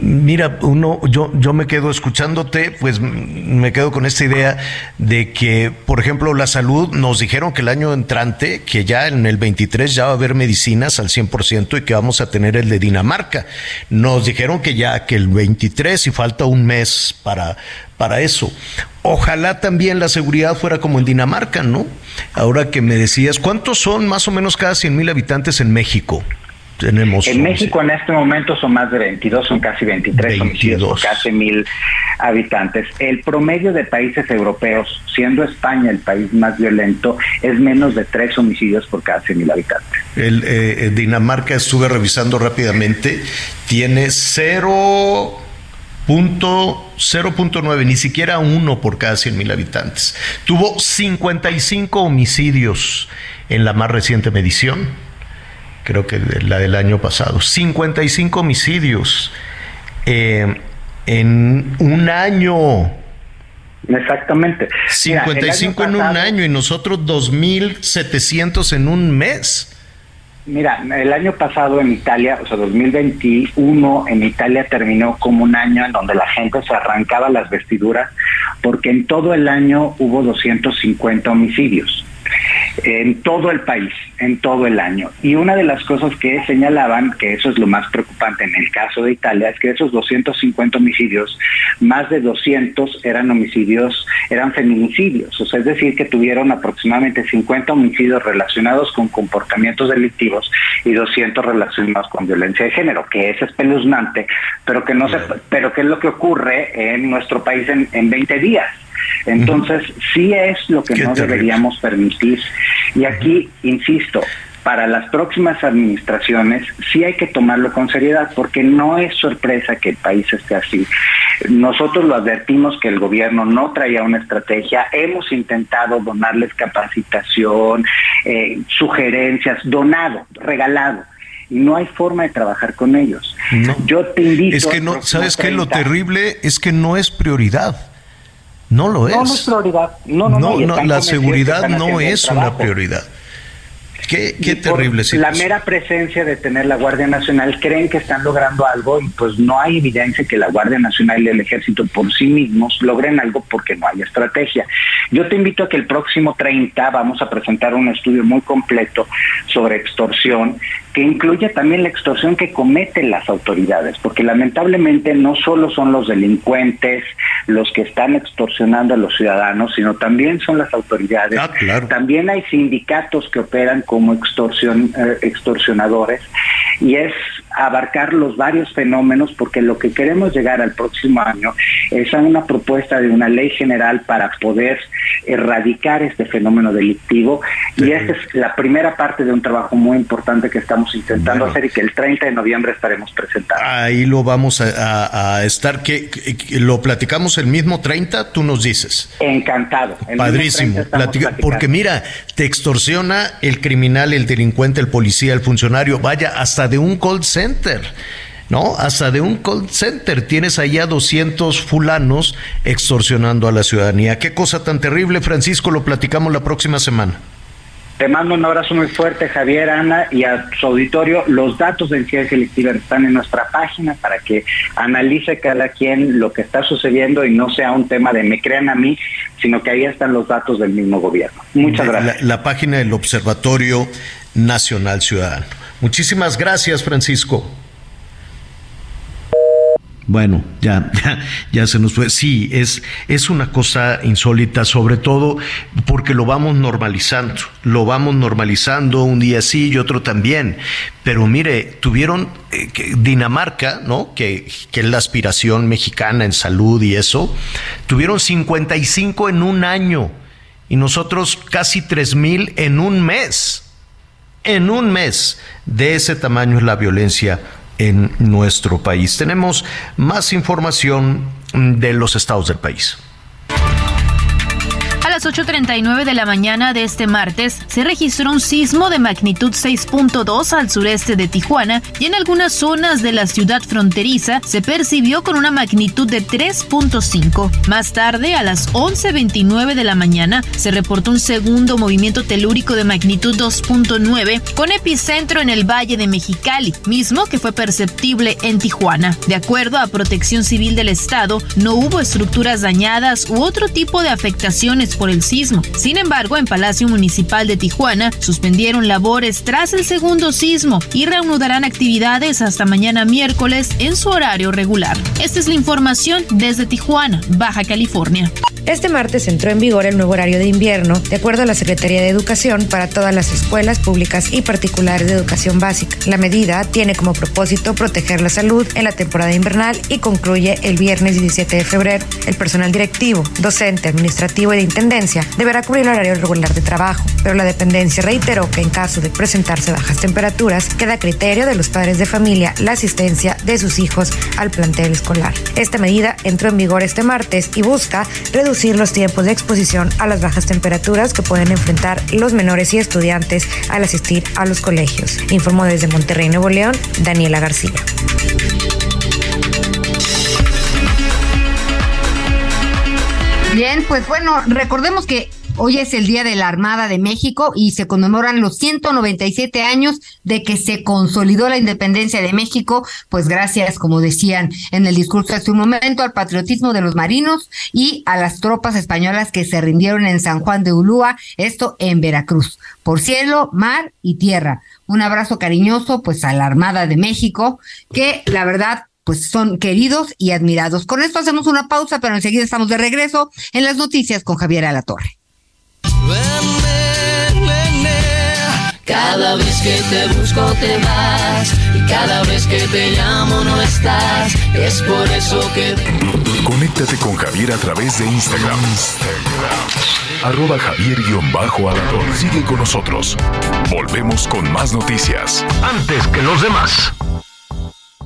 Mira, uno, yo, yo me quedo escuchándote, pues me quedo con esta idea de que, por ejemplo, la salud nos dijeron que el año entrante, que ya en el 23 ya va a haber medicinas al 100% y que vamos a tener el de Dinamarca. Nos dijeron que ya que el 23 y falta un mes para, para eso. Ojalá también la seguridad fuera como en Dinamarca, ¿no? Ahora que me decías, ¿cuántos son más o menos cada 100 mil habitantes en México? En México en este momento son más de 22, son casi 23 homicidios casi mil habitantes. El promedio de países europeos, siendo España el país más violento, es menos de 3 homicidios por cada 100 mil habitantes. El, eh, Dinamarca, estuve revisando rápidamente, tiene 0.9, ni siquiera uno por cada 100 mil habitantes. Tuvo 55 homicidios en la más reciente medición creo que la del año pasado. 55 homicidios eh, en un año. Exactamente. 55 en un año y nosotros 2.700 en un mes. Mira, el año pasado en Italia, o sea, 2021 en Italia terminó como un año en donde la gente se arrancaba las vestiduras porque en todo el año hubo 250 homicidios en todo el país, en todo el año. Y una de las cosas que señalaban, que eso es lo más preocupante en el caso de Italia, es que esos 250 homicidios, más de 200 eran homicidios, eran feminicidios, o sea, es decir, que tuvieron aproximadamente 50 homicidios relacionados con comportamientos delictivos y 200 relacionados con violencia de género, que es espeluznante, pero que no se, pero que es lo que ocurre en nuestro país en, en 20 días. Entonces, sí es lo que no deberíamos permitir. Y aquí, insisto, para las próximas administraciones sí hay que tomarlo con seriedad porque no es sorpresa que el país esté así. Nosotros lo advertimos que el gobierno no traía una estrategia, hemos intentado donarles capacitación, eh, sugerencias, donado, regalado y no hay forma de trabajar con ellos. Yo te invito. Es que no, ¿sabes qué? Lo terrible es que no es prioridad No lo es. No, no es prioridad. No, no, no. no la seguridad no es una prioridad. Qué, qué terrible La mera presencia de tener la Guardia Nacional creen que están logrando algo y pues no hay evidencia que la Guardia Nacional y el Ejército por sí mismos logren algo porque no hay estrategia. Yo te invito a que el próximo 30 vamos a presentar un estudio muy completo sobre extorsión que incluye también la extorsión que cometen las autoridades, porque lamentablemente no solo son los delincuentes los que están extorsionando a los ciudadanos, sino también son las autoridades. Ah, claro. También hay sindicatos que operan como extorsión, eh, extorsionadores y es abarcar los varios fenómenos porque lo que queremos llegar al próximo año es a una propuesta de una ley general para poder erradicar este fenómeno delictivo y esta es la primera parte de un trabajo muy importante que estamos intentando hacer y que el 30 de noviembre estaremos presentando. Ahí lo vamos a, estar, que, lo platicamos el mismo 30, tú nos dices. Encantado. Padrísimo, porque mira, te extorsiona el criminal, el delincuente, el policía, el funcionario, vaya, hasta de un call center. ¿No? Hasta de un call center tienes allá 200 fulanos extorsionando a la ciudadanía. Qué cosa tan terrible, Francisco, lo platicamos la próxima semana. Te mando un abrazo muy fuerte, Javier, Ana, y a su auditorio. Los datos de entidad selectiva están en nuestra página para que analice cada quien lo que está sucediendo y no sea un tema de me crean a mí, sino que ahí están los datos del mismo gobierno. Muchas gracias. La, la página del Observatorio Nacional Ciudadano. Muchísimas gracias, Francisco. Bueno, ya, ya, se nos fue. Sí, es, es una cosa insólita, sobre todo porque lo vamos normalizando, lo vamos normalizando un día sí y otro también. Pero mire, tuvieron eh, Dinamarca, ¿no? Que, que es la aspiración mexicana en salud y eso, tuvieron 55 en un año y nosotros casi 3 mil en un mes. En un mes. De ese tamaño es la violencia en nuestro país. Tenemos más información de los estados del país las 8.39 de la mañana de este martes se registró un sismo de magnitud 6.2 al sureste de Tijuana y en algunas zonas de la ciudad fronteriza se percibió con una magnitud de 3.5. Más tarde, a las 11.29 de la mañana, se reportó un segundo movimiento telúrico de magnitud 2.9 con epicentro en el Valle de Mexicali, mismo que fue perceptible en Tijuana. De acuerdo a Protección Civil del Estado, no hubo estructuras dañadas u otro tipo de afectaciones por el sismo. Sin embargo, en Palacio Municipal de Tijuana suspendieron labores tras el segundo sismo y reanudarán actividades hasta mañana miércoles en su horario regular. Esta es la información desde Tijuana, Baja California. Este martes entró en vigor el nuevo horario de invierno, de acuerdo a la Secretaría de Educación, para todas las escuelas públicas y particulares de educación básica. La medida tiene como propósito proteger la salud en la temporada invernal y concluye el viernes 17 de febrero. El personal directivo, docente, administrativo y de deberá cubrir el horario regular de trabajo, pero la dependencia reiteró que en caso de presentarse bajas temperaturas, queda a criterio de los padres de familia la asistencia de sus hijos al plantel escolar. Esta medida entró en vigor este martes y busca reducir los tiempos de exposición a las bajas temperaturas que pueden enfrentar los menores y estudiantes al asistir a los colegios. Informó desde Monterrey, Nuevo León, Daniela García. Pues bueno, recordemos que Hoy es el Día de la Armada de México y se conmemoran los 197 años de que se consolidó la independencia de México, pues gracias, como decían en el discurso hace un momento, al patriotismo de los marinos y a las tropas españolas que se rindieron en San Juan de Ulúa, esto en Veracruz, por cielo, mar y tierra. Un abrazo cariñoso pues a la Armada de México, que la verdad pues son queridos y admirados. Con esto hacemos una pausa, pero enseguida estamos de regreso en las noticias con Javier Alatorre. Cada vez que te busco te vas y cada vez que te llamo no estás. Es por eso que... Conéctate con Javier a través de Instagram. Instagram. Arroba javier Sigue con nosotros. Volvemos con más noticias. Antes que los demás.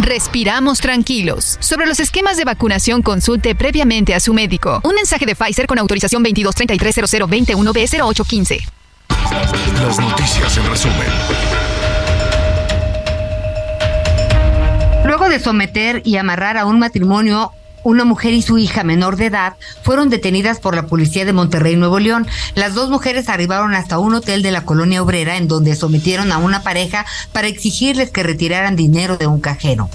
respiramos tranquilos. Sobre los esquemas de vacunación, consulte previamente a su médico. Un mensaje de Pfizer con autorización 22330021B0815. Las noticias en resumen. Luego de someter y amarrar a un matrimonio una mujer y su hija menor de edad fueron detenidas por la policía de Monterrey, Nuevo León. Las dos mujeres arribaron hasta un hotel de la colonia obrera en donde sometieron a una pareja para exigirles que retiraran dinero de un cajero.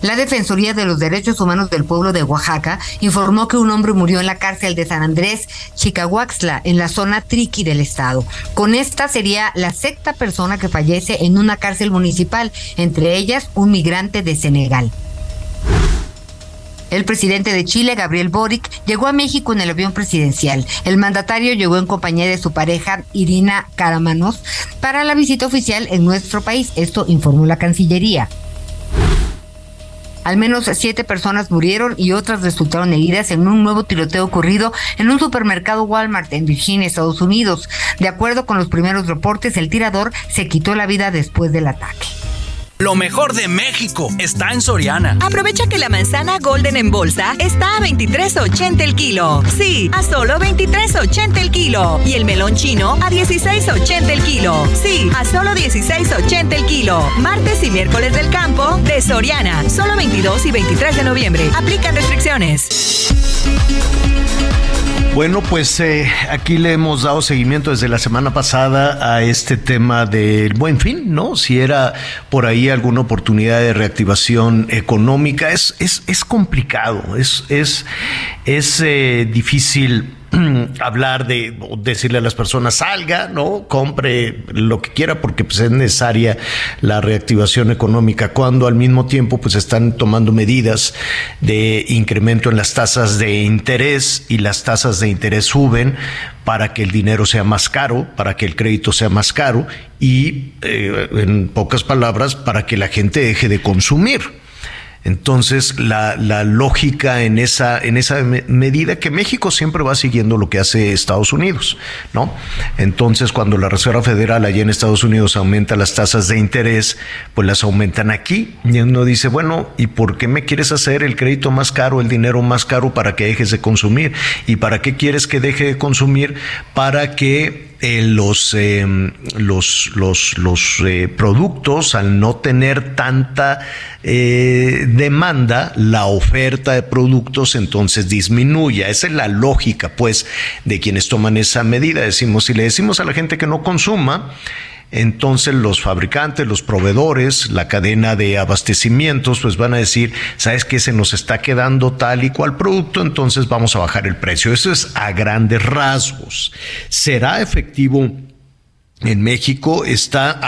La Defensoría de los Derechos Humanos del Pueblo de Oaxaca informó que un hombre murió en la cárcel de San Andrés, Chicahuaxla, en la zona Triqui del estado. Con esta sería la sexta persona que fallece en una cárcel municipal, entre ellas un migrante de Senegal. El presidente de Chile, Gabriel Boric, llegó a México en el avión presidencial. El mandatario llegó en compañía de su pareja, Irina Caramanos, para la visita oficial en nuestro país. Esto informó la Cancillería. Al menos siete personas murieron y otras resultaron heridas en un nuevo tiroteo ocurrido en un supermercado Walmart en Virginia, Estados Unidos. De acuerdo con los primeros reportes, el tirador se quitó la vida después del ataque. Lo mejor de México está en Soriana. Aprovecha que la manzana Golden en bolsa está a 23.80 el kilo. Sí, a solo 23.80 el kilo. Y el melón chino a 16.80 el kilo. Sí, a solo 16.80 el kilo. Martes y miércoles del campo de Soriana. Solo 22 y 23 de noviembre. Aplican restricciones. Bueno, pues eh, aquí le hemos dado seguimiento desde la semana pasada a este tema del buen fin, ¿no? Si era por ahí alguna oportunidad de reactivación económica, es, es, es complicado, es, es, es eh, difícil hablar de decirle a las personas salga, no compre lo que quiera porque pues, es necesaria la reactivación económica cuando al mismo tiempo pues están tomando medidas de incremento en las tasas de interés y las tasas de interés suben para que el dinero sea más caro, para que el crédito sea más caro y eh, en pocas palabras para que la gente deje de consumir. Entonces, la, lógica en esa, en esa medida que México siempre va siguiendo lo que hace Estados Unidos, ¿no? Entonces, cuando la Reserva Federal allá en Estados Unidos aumenta las tasas de interés, pues las aumentan aquí. Y uno dice, bueno, ¿y por qué me quieres hacer el crédito más caro, el dinero más caro para que dejes de consumir? ¿Y para qué quieres que deje de consumir? Para que eh, los, eh, los, los, los eh, productos, al no tener tanta demanda, la oferta de productos entonces disminuye. Esa es la lógica, pues, de quienes toman esa medida. Decimos, si le decimos a la gente que no consuma, entonces los fabricantes, los proveedores, la cadena de abastecimientos, pues van a decir, ¿sabes qué? Se nos está quedando tal y cual producto, entonces vamos a bajar el precio. Eso es a grandes rasgos. ¿Será efectivo? En México está,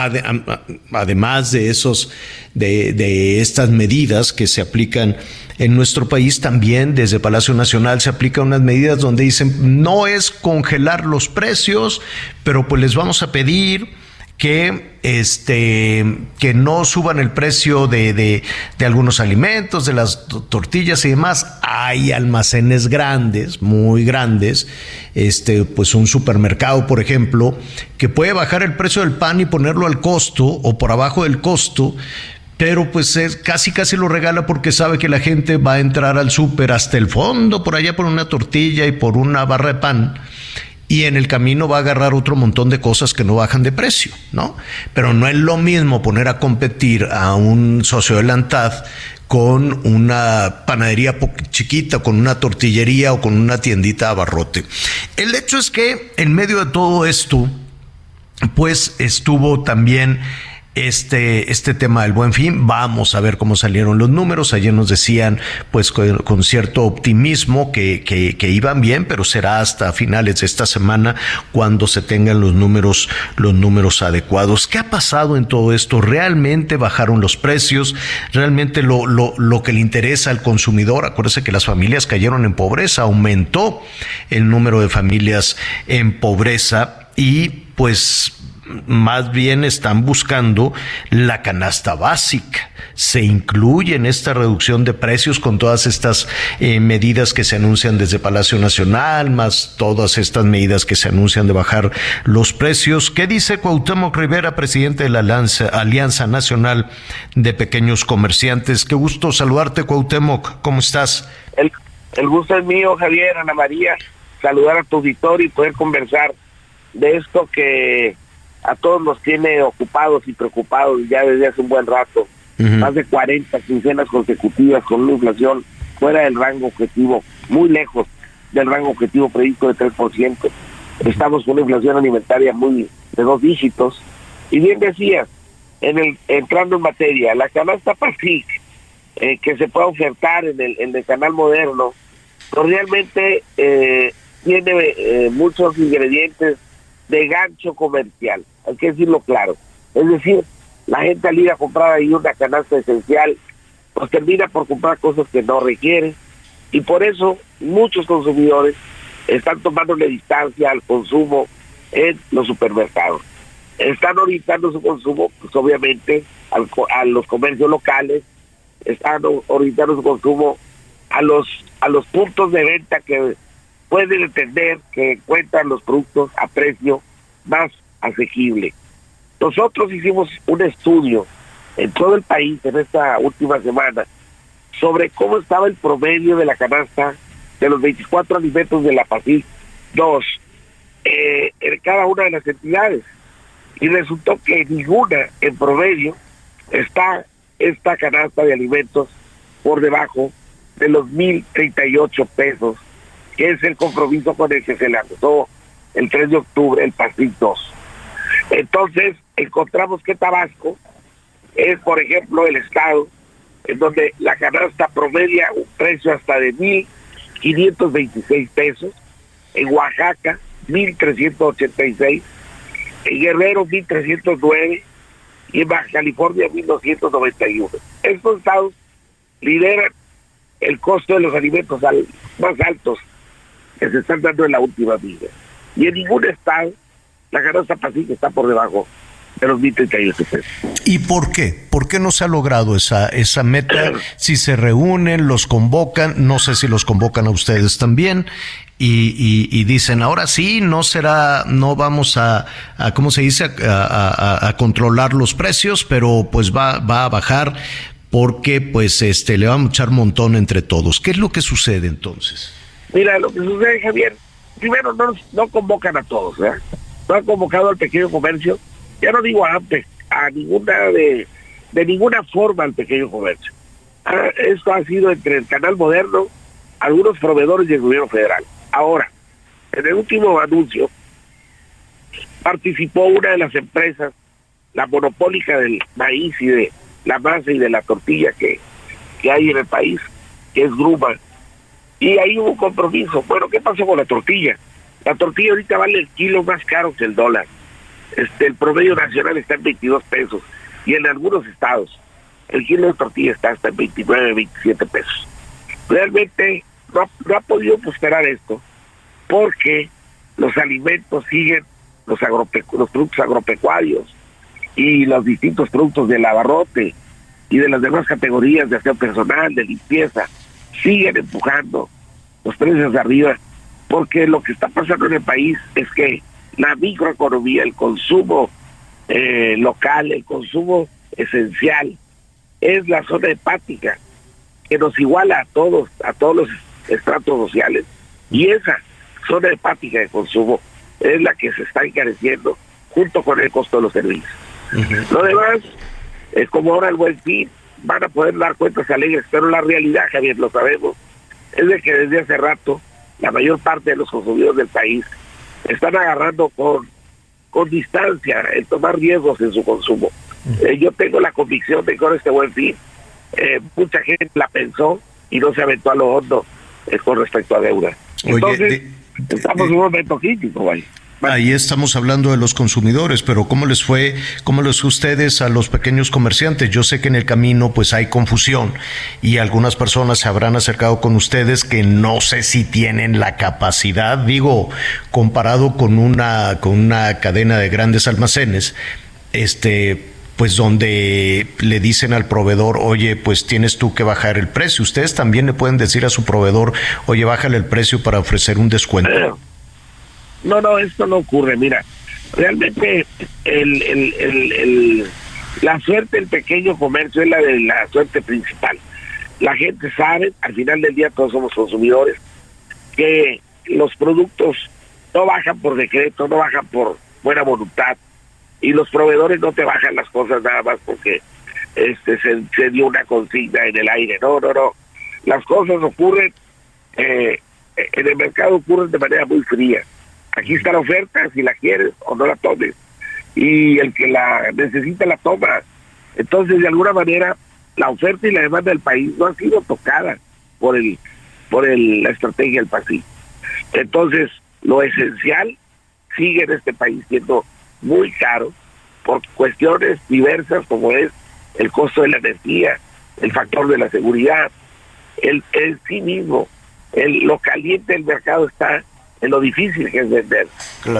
además de esos, de estas medidas que se aplican en nuestro país también desde Palacio Nacional se aplican unas medidas donde dicen no es congelar los precios, pero pues les vamos a pedir que este que no suban el precio de, de, de, algunos alimentos, de las tortillas y demás. Hay almacenes grandes, muy grandes, este, pues un supermercado, por ejemplo, que puede bajar el precio del pan y ponerlo al costo o por abajo del costo, pero pues es, casi casi lo regala porque sabe que la gente va a entrar al súper hasta el fondo, por allá por una tortilla y por una barra de pan y en el camino va a agarrar otro montón de cosas que no bajan de precio, ¿no? Pero no es lo mismo poner a competir a un socio de Lantad con una panadería chiquita, con una tortillería o con una tiendita abarrote. El hecho es que en medio de todo esto, pues estuvo también este, este tema del buen fin. Vamos a ver cómo salieron los números. Ayer nos decían, pues con, cierto optimismo que, que, iban bien, pero será hasta finales de esta semana cuando se tengan los números, los números adecuados. ¿Qué ha pasado en todo esto? ¿Realmente bajaron los precios? ¿Realmente lo, lo, lo que le interesa al consumidor? Acuérdese que las familias cayeron en pobreza, aumentó el número de familias en pobreza y pues más bien están buscando la canasta básica. Se incluye en esta reducción de precios con todas estas eh, medidas que se anuncian desde Palacio Nacional, más todas estas medidas que se anuncian de bajar los precios. ¿Qué dice Cuauhtémoc Rivera, presidente de la Alianza, Nacional de Pequeños Comerciantes? Qué gusto saludarte, Cuauhtémoc. ¿Cómo estás? El, el gusto es mío, Javier, Ana María. Saludar a tu auditorio y poder conversar de esto que a todos nos tiene ocupados y preocupados ya desde hace un buen rato. Más de 40 quincenas consecutivas con una inflación fuera del rango objetivo, muy lejos del rango objetivo previsto de 3%. Estamos con una inflación alimentaria muy de dos dígitos. Y bien decías, en el, entrando en materia, la canasta PASIC eh, que se puede ofertar en el, en el canal moderno, pues realmente eh, tiene eh, muchos ingredientes de gancho comercial, hay que decirlo claro. Es decir, la gente al ir a comprar ahí una canasta esencial, pues termina por comprar cosas que no requiere y por eso muchos consumidores están tomando la distancia al consumo en los supermercados. Están orientando su consumo, pues obviamente, a los comercios locales, están orientando su consumo a los a los puntos de venta que pueden entender que encuentran los productos a precio más asequible. Nosotros hicimos un estudio en todo el país en esta última semana sobre cómo estaba el promedio de la canasta de los 24 alimentos de la PASIC 2 eh, en cada una de las entidades. Y resultó que ninguna en promedio está esta canasta de alimentos por debajo de los 1.038 pesos que es el compromiso con el que se lanzó el 3 de octubre el PASIC 2. Entonces, encontramos que Tabasco es, por ejemplo, el estado en donde la canasta promedia un precio hasta de 1.526 pesos, en Oaxaca 1.386, en Guerrero 1.309 y en Baja California 1.291. Estos estados lideran el costo de los alimentos al, más altos que se están dando en la última vida. Y en ningún estado la canasta pacífica está por debajo de los 1.038 pesos. ¿Y por qué? ¿Por qué no se ha logrado esa, esa meta? Si se reúnen, los convocan, no sé si los convocan a ustedes también, y, y, dicen, ahora sí, no será, no vamos a, a ¿cómo se dice?, a, a, controlar los precios, pero pues va, va a bajar porque pues este le va a echar montón entre todos. ¿Qué es lo que sucede entonces? Mira, lo que sucede, Javier, primero no, no convocan a todos, ¿eh? No han convocado al pequeño comercio, ya no digo antes, a ninguna de, de ninguna forma al pequeño comercio. Ah, esto ha sido entre el canal moderno, algunos proveedores y el gobierno federal. Ahora, en el último anuncio, participó una de las empresas, la monopólica del maíz y de la masa y de la tortilla que, que hay en el país, que es Gruma, y ahí hubo un compromiso. Bueno, ¿qué pasó con la tortilla? La tortilla ahorita vale el kilo más caro que el dólar. Este, el promedio nacional está en 22 pesos y en algunos estados el kilo de tortilla está hasta en 29, 27 pesos. Realmente no, ha podido prosperar esto porque los alimentos siguen los, los productos agropecuarios y los distintos productos del abarrote y de las demás categorías de aseo personal, de limpieza, siguen empujando los precios arriba, porque lo que está pasando en el país es que la microeconomía, el consumo eh, local, el consumo esencial, es la zona hepática que nos iguala a todos, a todos los estratos sociales. Y esa zona hepática de consumo es la que se está encareciendo junto con el costo de los servicios. Lo demás es como ahora el buen fin, van a poder dar cuentas alegres, pero la realidad, Javier, lo sabemos, es de que desde hace rato la mayor parte de los consumidores del país están agarrando con, con distancia el tomar riesgos en su consumo. Eh, yo tengo la convicción de que con este buen fin, eh, mucha gente la pensó y no se aventó a lo hondo eh, con respecto a deuda. Entonces, estamos en un momento crítico, vaya. Ahí estamos hablando de los consumidores, pero ¿cómo les fue, cómo les fue a ustedes a los pequeños comerciantes? Yo sé que en el camino pues hay confusión y algunas personas se habrán acercado con ustedes que no sé si tienen la capacidad, digo, comparado con una, con una cadena de grandes almacenes, este, pues donde le dicen al proveedor, oye, pues tienes tú que bajar el precio. Ustedes también le pueden decir a su proveedor, oye, bájale el precio para ofrecer un descuento. No, no, esto no ocurre. Mira, realmente la suerte del pequeño comercio es la de la suerte principal. La gente sabe, al final del día todos somos consumidores, que los productos no bajan por decreto, no bajan por buena voluntad, y los proveedores no te bajan las cosas nada más porque este se, dio una consigna en el aire. No, no, no. Las cosas ocurren, eh, en el mercado ocurren de manera muy fría. Aquí está la oferta, si la quieres o no la tomes. Y el que la necesita la toma. Entonces, de alguna manera, la oferta y la demanda del país no han sido tocadas por el por el, la estrategia del país. Entonces, lo esencial sigue en este país siendo muy caro por cuestiones diversas como es el costo de la energía, el factor de la seguridad, el, el sí mismo, el, lo caliente del mercado está en lo difícil que es vender.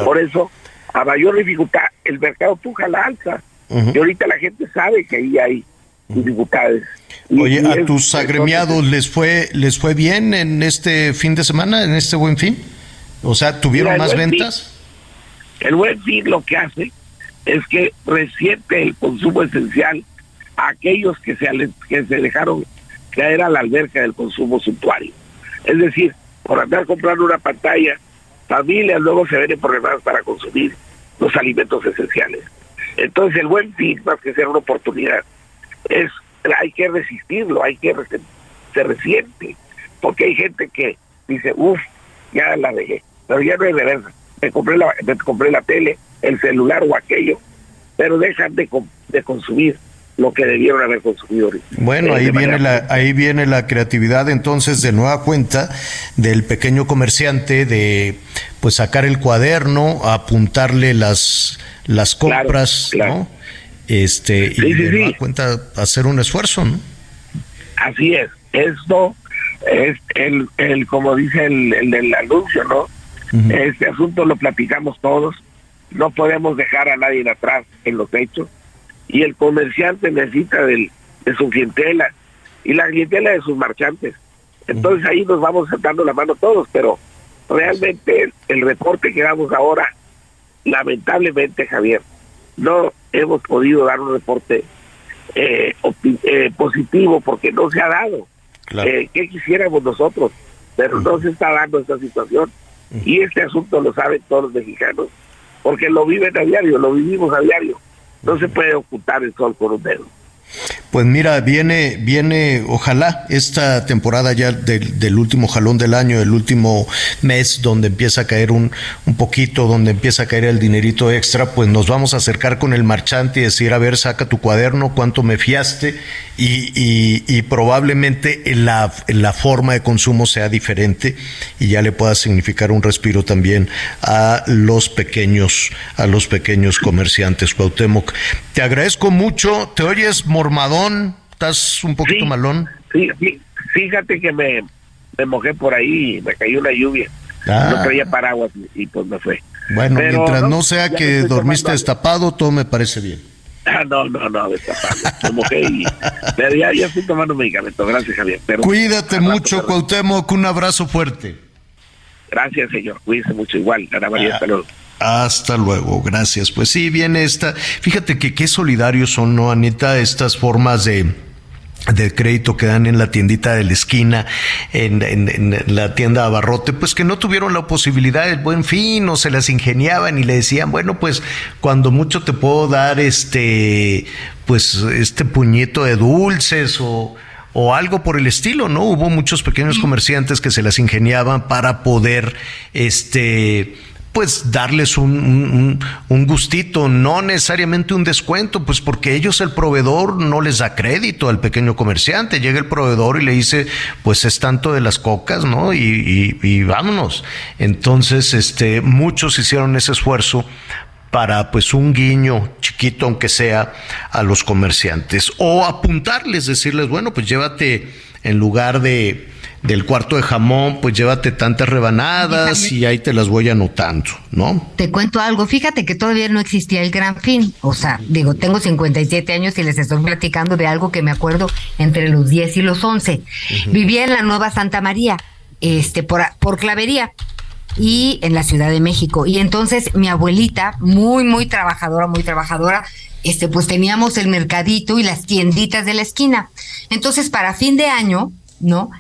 Por eso, a mayor dificultad, el mercado puja la alza. Y ahorita la gente sabe que ahí hay dificultades. Oye, ¿a tus agremiados les fue les fue bien en este fin de semana, en este buen fin? O sea, ¿tuvieron más ventas? el buen fin lo que hace es que resiente el consumo esencial a aquellos que se, que se dejaron caer a la alberca del consumo suntuario. Es decir, por andar comprando una pantalla familias luego se ven problemas para consumir los alimentos esenciales. Entonces el buen fin, más que ser una oportunidad, es hay que resistirlo, hay que se resiente, porque hay gente que dice, uff, ya la dejé, pero ya no es de verdad. Me compré la, me compré la tele, el celular o aquello, pero dejan de, de consumir lo que debieron haber consumido. Bueno, ahí viene la ahí viene la creatividad entonces de nueva cuenta del pequeño comerciante de pues sacar el cuaderno, apuntarle las las compras, ¿no? Este y de nueva cuenta hacer un esfuerzo, ¿no? Así es. Esto es el, el como dice el, el del anuncio, ¿no? Este asunto lo platicamos todos. No podemos dejar a nadie atrás en los hechos y el comerciante necesita del, de su clientela y la clientela de sus marchantes. Entonces ahí nos vamos dando la mano todos, pero realmente el, reporte que damos ahora, lamentablemente Javier, no hemos podido dar un reporte eh, eh, positivo porque no se ha dado. Eh, ¿Qué quisiéramos nosotros? Pero no se está dando esta situación. Y este asunto lo saben todos los mexicanos, porque lo viven a diario, lo vivimos a diario. No se puede ocultar el sol con un dedo. Pues mira, viene, viene, ojalá esta temporada ya del, último jalón del año, el último mes, donde empieza a caer un, un, poquito, donde empieza a caer el dinerito extra, pues nos vamos a acercar con el marchante y decir, a ver, saca tu cuaderno, cuánto me fiaste, y, y, probablemente la, la forma de consumo sea diferente y ya le pueda significar un respiro también a los pequeños, a los pequeños comerciantes. Cuauhtémoc, te agradezco mucho, te oyes estás un poquito malón. Sí, sí, fíjate que me, me mojé por ahí, y me cayó una lluvia. No ah. traía paraguas y, pues me fue. Bueno, mientras no, sea que dormiste destapado, todo me parece bien. Ah, no, no, no, destapado. Me mojé y pero ya, ya estoy tomando medicamento. Gracias, Javier. Cuídate mucho, Cuauhtémoc. Un abrazo fuerte. Gracias, señor. Cuídese mucho igual. Ana María, hasta luego. Hasta luego, gracias. Pues sí, viene esta. Fíjate que qué solidarios son, ¿no, Anita? Estas formas de de crédito que dan en la tiendita de la esquina, en, en, la tienda Abarrote, pues que no tuvieron la posibilidad del buen fin o se las ingeniaban y le decían, bueno, pues cuando mucho te puedo dar este, pues este puñito de dulces o, o algo por el estilo, ¿no? Hubo muchos pequeños comerciantes que se las ingeniaban para poder, este, pues darles un, un, gustito, no necesariamente un descuento, pues porque ellos el proveedor no les da crédito al pequeño comerciante, llega el proveedor y le dice, pues es tanto de las cocas, ¿no? Y, y vámonos. Entonces, este, muchos hicieron ese esfuerzo para pues un guiño chiquito aunque sea a los comerciantes o apuntarles, decirles, bueno, pues llévate en lugar de del cuarto de jamón, pues llévate tantas rebanadas y ahí te las voy anotando, ¿no? Te cuento algo, fíjate que todavía no existía el gran fin, o sea, digo, tengo 57 años y les estoy platicando de algo que me acuerdo entre los 10 y los 11. Vivía en la Nueva Santa María, este, por, por Clavería y en la Ciudad de México. Y entonces mi abuelita, muy, muy trabajadora, muy trabajadora, este, pues teníamos el mercadito y las tienditas de la esquina. Entonces, para fin de año, ¿no?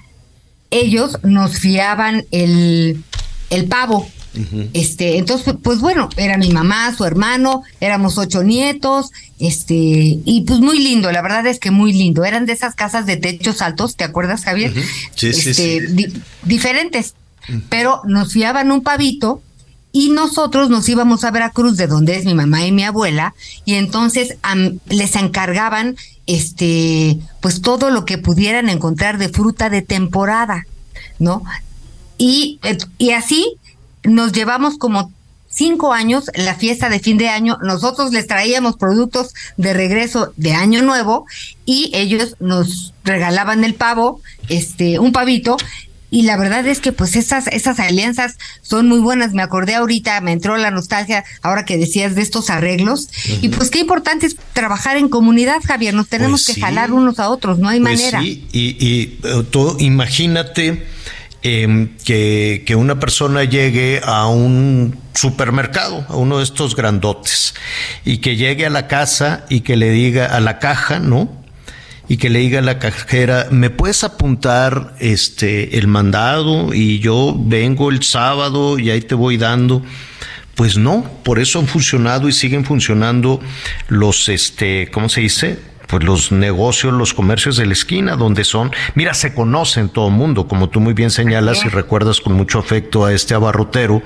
Ellos nos fiaban el, el pavo. Este, entonces, pues bueno, era mi mamá, su hermano, éramos ocho nietos, este, y pues muy lindo, la verdad es que muy lindo. Eran de esas casas de techos altos, ¿te acuerdas, Javier? sí, sí, este, diferentes, pero nos fiaban un pavito y nosotros nos íbamos a Veracruz, de donde es mi mamá y mi abuela, y entonces les encargaban este, pues todo lo que pudieran encontrar de fruta de temporada, ¿no? Y, y así nos llevamos como cinco años la fiesta de fin de año. Nosotros les traíamos productos de regreso de año nuevo y ellos nos regalaban el pavo, este, un pavito, y la verdad es que pues esas, esas alianzas son muy buenas. Me acordé ahorita, me entró la nostalgia ahora que decías de estos arreglos. Y pues qué importante es trabajar en comunidad, Javier. Nos tenemos pues que jalar unos a otros, no hay pues manera. Sí, y, y eh, todo, imagínate em, que, que una persona llegue a un supermercado, a uno de estos grandotes, y que llegue a la casa y que le diga a la caja, ¿no? Y que le diga a la cajera, ¿me puedes apuntar este el mandado y yo vengo el sábado y ahí te voy dando? Pues no, por eso han funcionado y siguen funcionando los este, ¿cómo se dice? pues los negocios, los comercios de la esquina, donde son, mira, se conocen todo el mundo, como tú muy bien señalas y recuerdas con mucho afecto a este abarrotero,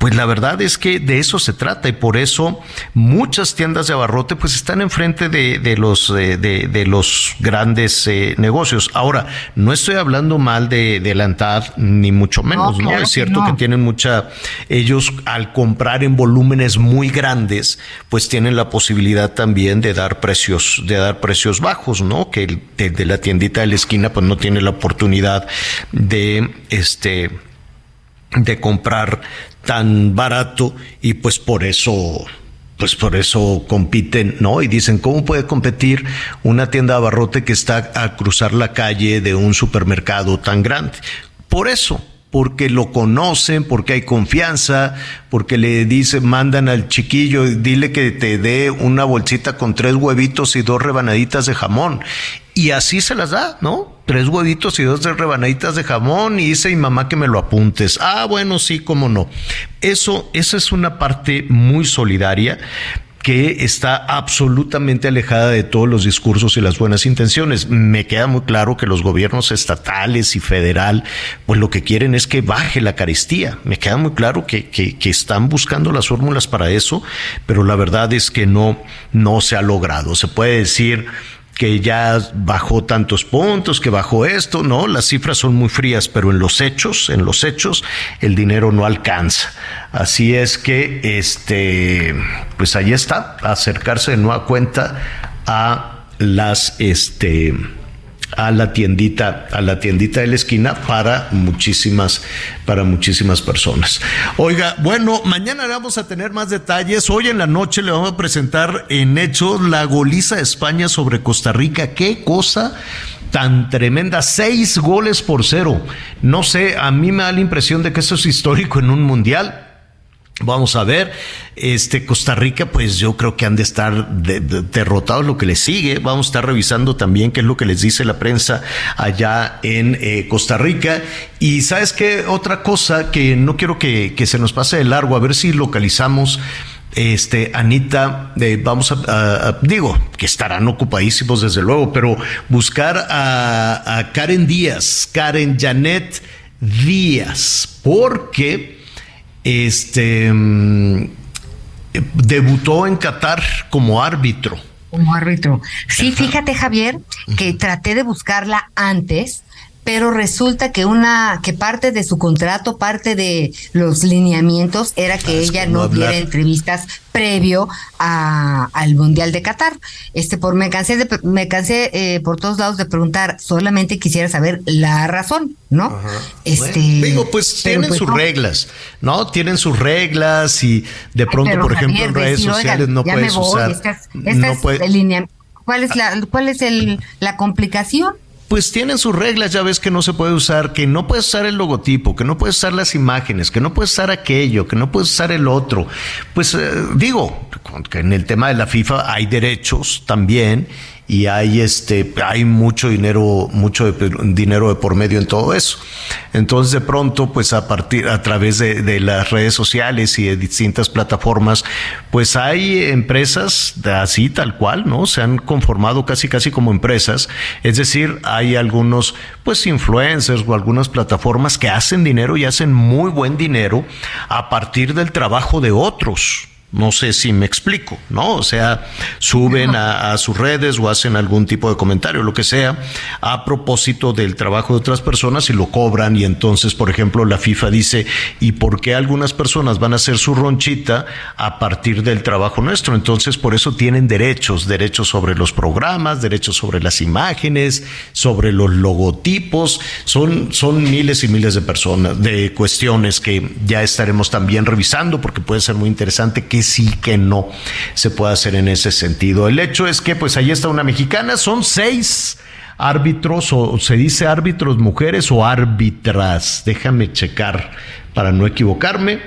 pues la verdad es que de eso se trata y por eso muchas tiendas de abarrote pues están enfrente de, de los, de, de, los grandes eh, negocios. Ahora, no estoy hablando mal de, de la ANTAD, ni mucho menos, ¿no? Es cierto que, que tienen mucha, ellos al comprar en volúmenes muy grandes, pues tienen la posibilidad también de dar precios, de dar precios bajos, ¿no? Que el de, la tiendita de la esquina pues no tiene la oportunidad de este de comprar tan barato y pues por eso pues por eso compiten, ¿no? Y dicen, ¿cómo puede competir una tienda de abarrote que está a cruzar la calle de un supermercado tan grande? Por eso, porque lo conocen, porque hay confianza, porque le dicen, mandan al chiquillo, dile que te dé una bolsita con tres huevitos y dos rebanaditas de jamón. Y así se las da, ¿no? Tres huevitos y dos rebanaditas de jamón y dice mi mamá que me lo apuntes. Ah, bueno, sí, cómo no. Eso, esa es una parte muy solidaria, que está absolutamente alejada de todos los discursos y las buenas intenciones. Me queda muy claro que los gobiernos estatales y federal, pues lo que quieren es que baje la carestía. Me queda muy claro que, que, que están buscando las fórmulas para eso, pero la verdad es que no, no se ha logrado. Se puede decir que ya bajó tantos puntos, que bajó esto, no, las cifras son muy frías, pero en los hechos, en los hechos, el dinero no alcanza. Así es que, este, pues ahí está, acercarse de nueva cuenta a las, este, a la tiendita, a la tiendita de la esquina para muchísimas, para muchísimas personas. Oiga, bueno, mañana vamos a tener más detalles. Hoy en la noche le vamos a presentar en hecho la goliza de España sobre Costa Rica. Qué cosa tan tremenda, seis goles por cero. No sé, a mí me da la impresión de que eso es histórico en un mundial Vamos a ver, este Costa Rica, pues yo creo que han de estar derrotados lo que les sigue. Vamos a estar revisando también qué es lo que les dice la prensa allá en eh, Costa Rica. Y sabes qué, otra cosa que no quiero que, se nos pase de largo, a ver si localizamos este, Anita, eh, vamos a, digo, que estarán ocupadísimos desde luego, pero buscar a Karen Díaz, Karen Janet Díaz, porque este mm, debutó en Qatar como árbitro. Como árbitro. Sí, fíjate, Javier, que traté de buscarla antes pero resulta que una que parte de su contrato, parte de los lineamientos era que ah, ella no, diera entrevistas previo a, al mundial de Qatar. Este por me cansé de me cansé eh, por todos lados de preguntar, solamente quisiera saber la razón, ¿no? Este digo, pues tienen pues sus reglas, ¿no? Tienen sus reglas y de pronto, por ejemplo, en redes sociales no puedes usar ¿Cuál es la cuál es el la complicación? Pues tienen sus reglas, ya ves que no se puede usar, que no puedes usar el logotipo, que no puedes usar las imágenes, que no puedes usar aquello, que no puedes usar el otro. Pues eh, digo, que en el tema de la FIFA hay derechos también y hay este hay mucho dinero mucho dinero de por medio en todo eso. Entonces de pronto pues a partir a través de, las redes sociales y de distintas plataformas pues hay empresas así tal cual no se han conformado casi casi como empresas. Es decir hay algunos pues influencers o algunas plataformas que hacen dinero y hacen muy buen dinero a partir del trabajo de otros no sé si me explico, ¿no? O sea, suben a, sus redes o hacen algún tipo de comentario, lo que sea, a propósito del trabajo de otras personas y lo cobran. Y entonces, por ejemplo, la FIFA dice, ¿y por qué algunas personas van a hacer su ronchita a partir del trabajo nuestro? Entonces, por eso tienen derechos, derechos sobre los programas, derechos sobre las imágenes, sobre los logotipos. Son, son miles y miles de personas, de cuestiones que ya estaremos también revisando porque puede ser muy interesante que sí, que no se puede hacer en ese sentido. El hecho es que pues ahí está una mexicana, son seis árbitros o se dice árbitros mujeres o árbitras, déjame checar para no equivocarme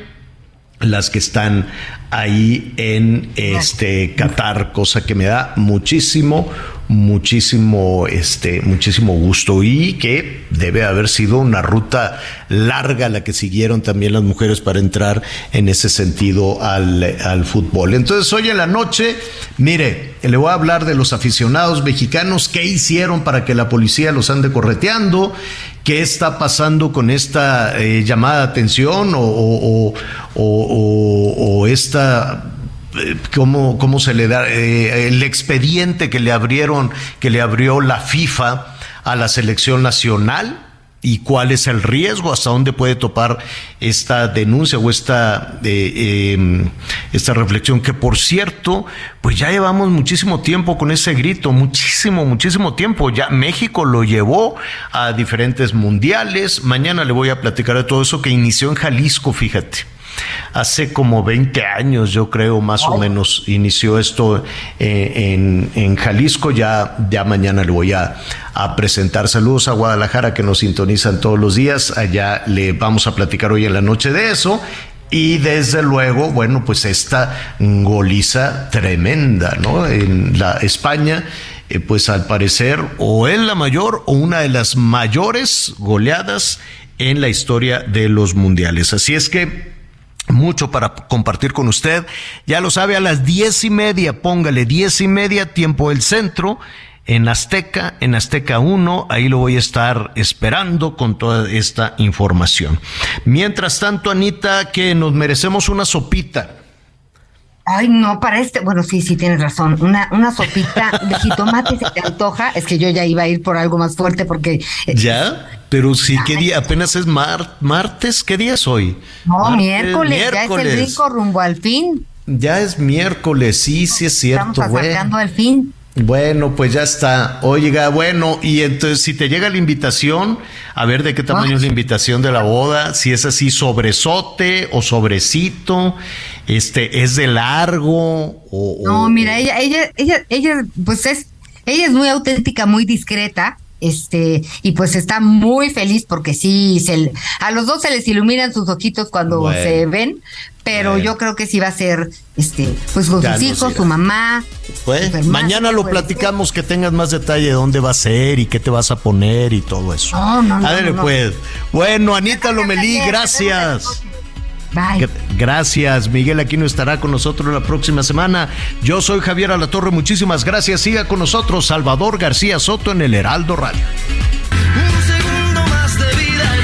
las que están ahí en este Qatar, cosa que me da muchísimo muchísimo, este, muchísimo gusto y que debe haber sido una ruta larga la que siguieron también las mujeres para entrar en ese sentido al, al fútbol. Entonces hoy en la noche, mire, le voy a hablar de los aficionados mexicanos, qué hicieron para que la policía los ande correteando, qué está pasando con esta eh, llamada de atención o, o, esta cómo, cómo se le da eh, el expediente que le abrieron, que le abrió la FIFA a la selección nacional y cuál es el riesgo, hasta dónde puede topar esta denuncia o esta, eh, em, esta reflexión, que por cierto, pues ya llevamos muchísimo tiempo con ese grito, muchísimo, muchísimo tiempo. Ya México lo llevó a diferentes mundiales. Mañana le voy a platicar de todo eso que inició en Jalisco, fíjate hace como 20 años, yo creo, más o menos, inició esto eh, en, Jalisco. Ya, ya mañana le voy a, presentar. Saludos a Guadalajara que nos sintonizan todos los días. Allá le vamos a platicar hoy en la noche de eso. Y desde luego, bueno, pues esta goliza tremenda, ¿no? En la España, eh, pues al parecer, o es la mayor o una de las mayores goleadas en la historia de los mundiales. Así es que mucho para compartir con usted. Ya lo sabe, a las diez y media, póngale diez y media, tiempo del centro, en Azteca, en Azteca 1, ahí lo voy a estar esperando con toda esta información. Mientras tanto, Anita, que nos merecemos una sopita. Ay, no, para este, bueno, sí, sí, tienes razón. Una, una sopita de jitomate se te antoja. Es que yo ya iba a ir por algo más fuerte porque. Eh, ¿Ya? Pero sí, ¿qué día? Apenas es martes. ¿Qué día es hoy? No, miércoles, Ya es el rico rumbo al fin. Ya es miércoles, sí, sí es cierto. Estamos acercando al fin. Bueno, pues ya está. Oiga, bueno, y entonces si te llega la invitación, a ver de qué tamaño es la invitación de la boda, si es así sobresote o sobrecito, este, es de largo o... No, mira, ella, ella, ella, ella, pues es, ella es muy auténtica, muy discreta, este, y pues está muy feliz porque sí, se, a los dos se les iluminan sus ojitos cuando se ven, pero yo creo que sí va a ser, este, pues con sus hijos, su mamá. Pues, mañana lo platicamos que tengas más detalle de dónde va a ser y qué te vas a poner y todo eso. No, no, no. pues. Bueno, Anita Lomelí, gracias. Bye. Gracias. Miguel Aquino estará con nosotros la próxima semana. Yo soy Javier Alatorre. Muchísimas gracias. Siga con nosotros Salvador García Soto en el Heraldo Radio. Un segundo más de vida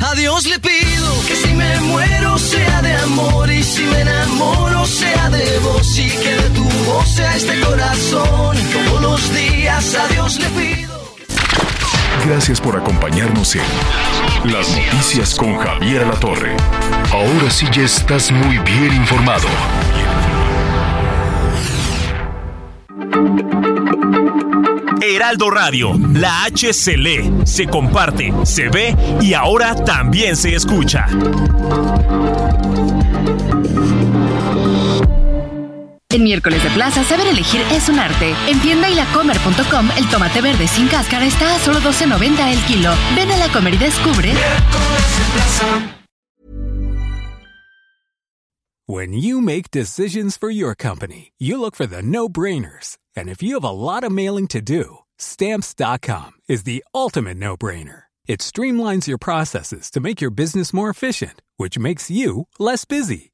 yo. A Dios le pido que si me muero sea de amor y si me enamoro sea de vos y que de tu voz sea este corazón. Todos los días a Dios le pido. Gracias por acompañarnos en las Noticias con Javier La Torre. Ahora sí ya estás muy bien informado. Heraldo Radio, la H se lee, se comparte, se ve y ahora también se escucha. En miércoles de plaza, saber elegir es un arte. En tienda y lacomer.com, el tomate verde sin cáscara está a solo 12.90 el kilo. Ven a la comer y descubre. When you make decisions for your company, you look for the no-brainers. And if you have a lot of mailing to do, stamps.com is the ultimate no-brainer. It streamlines your processes to make your business more efficient, which makes you less busy.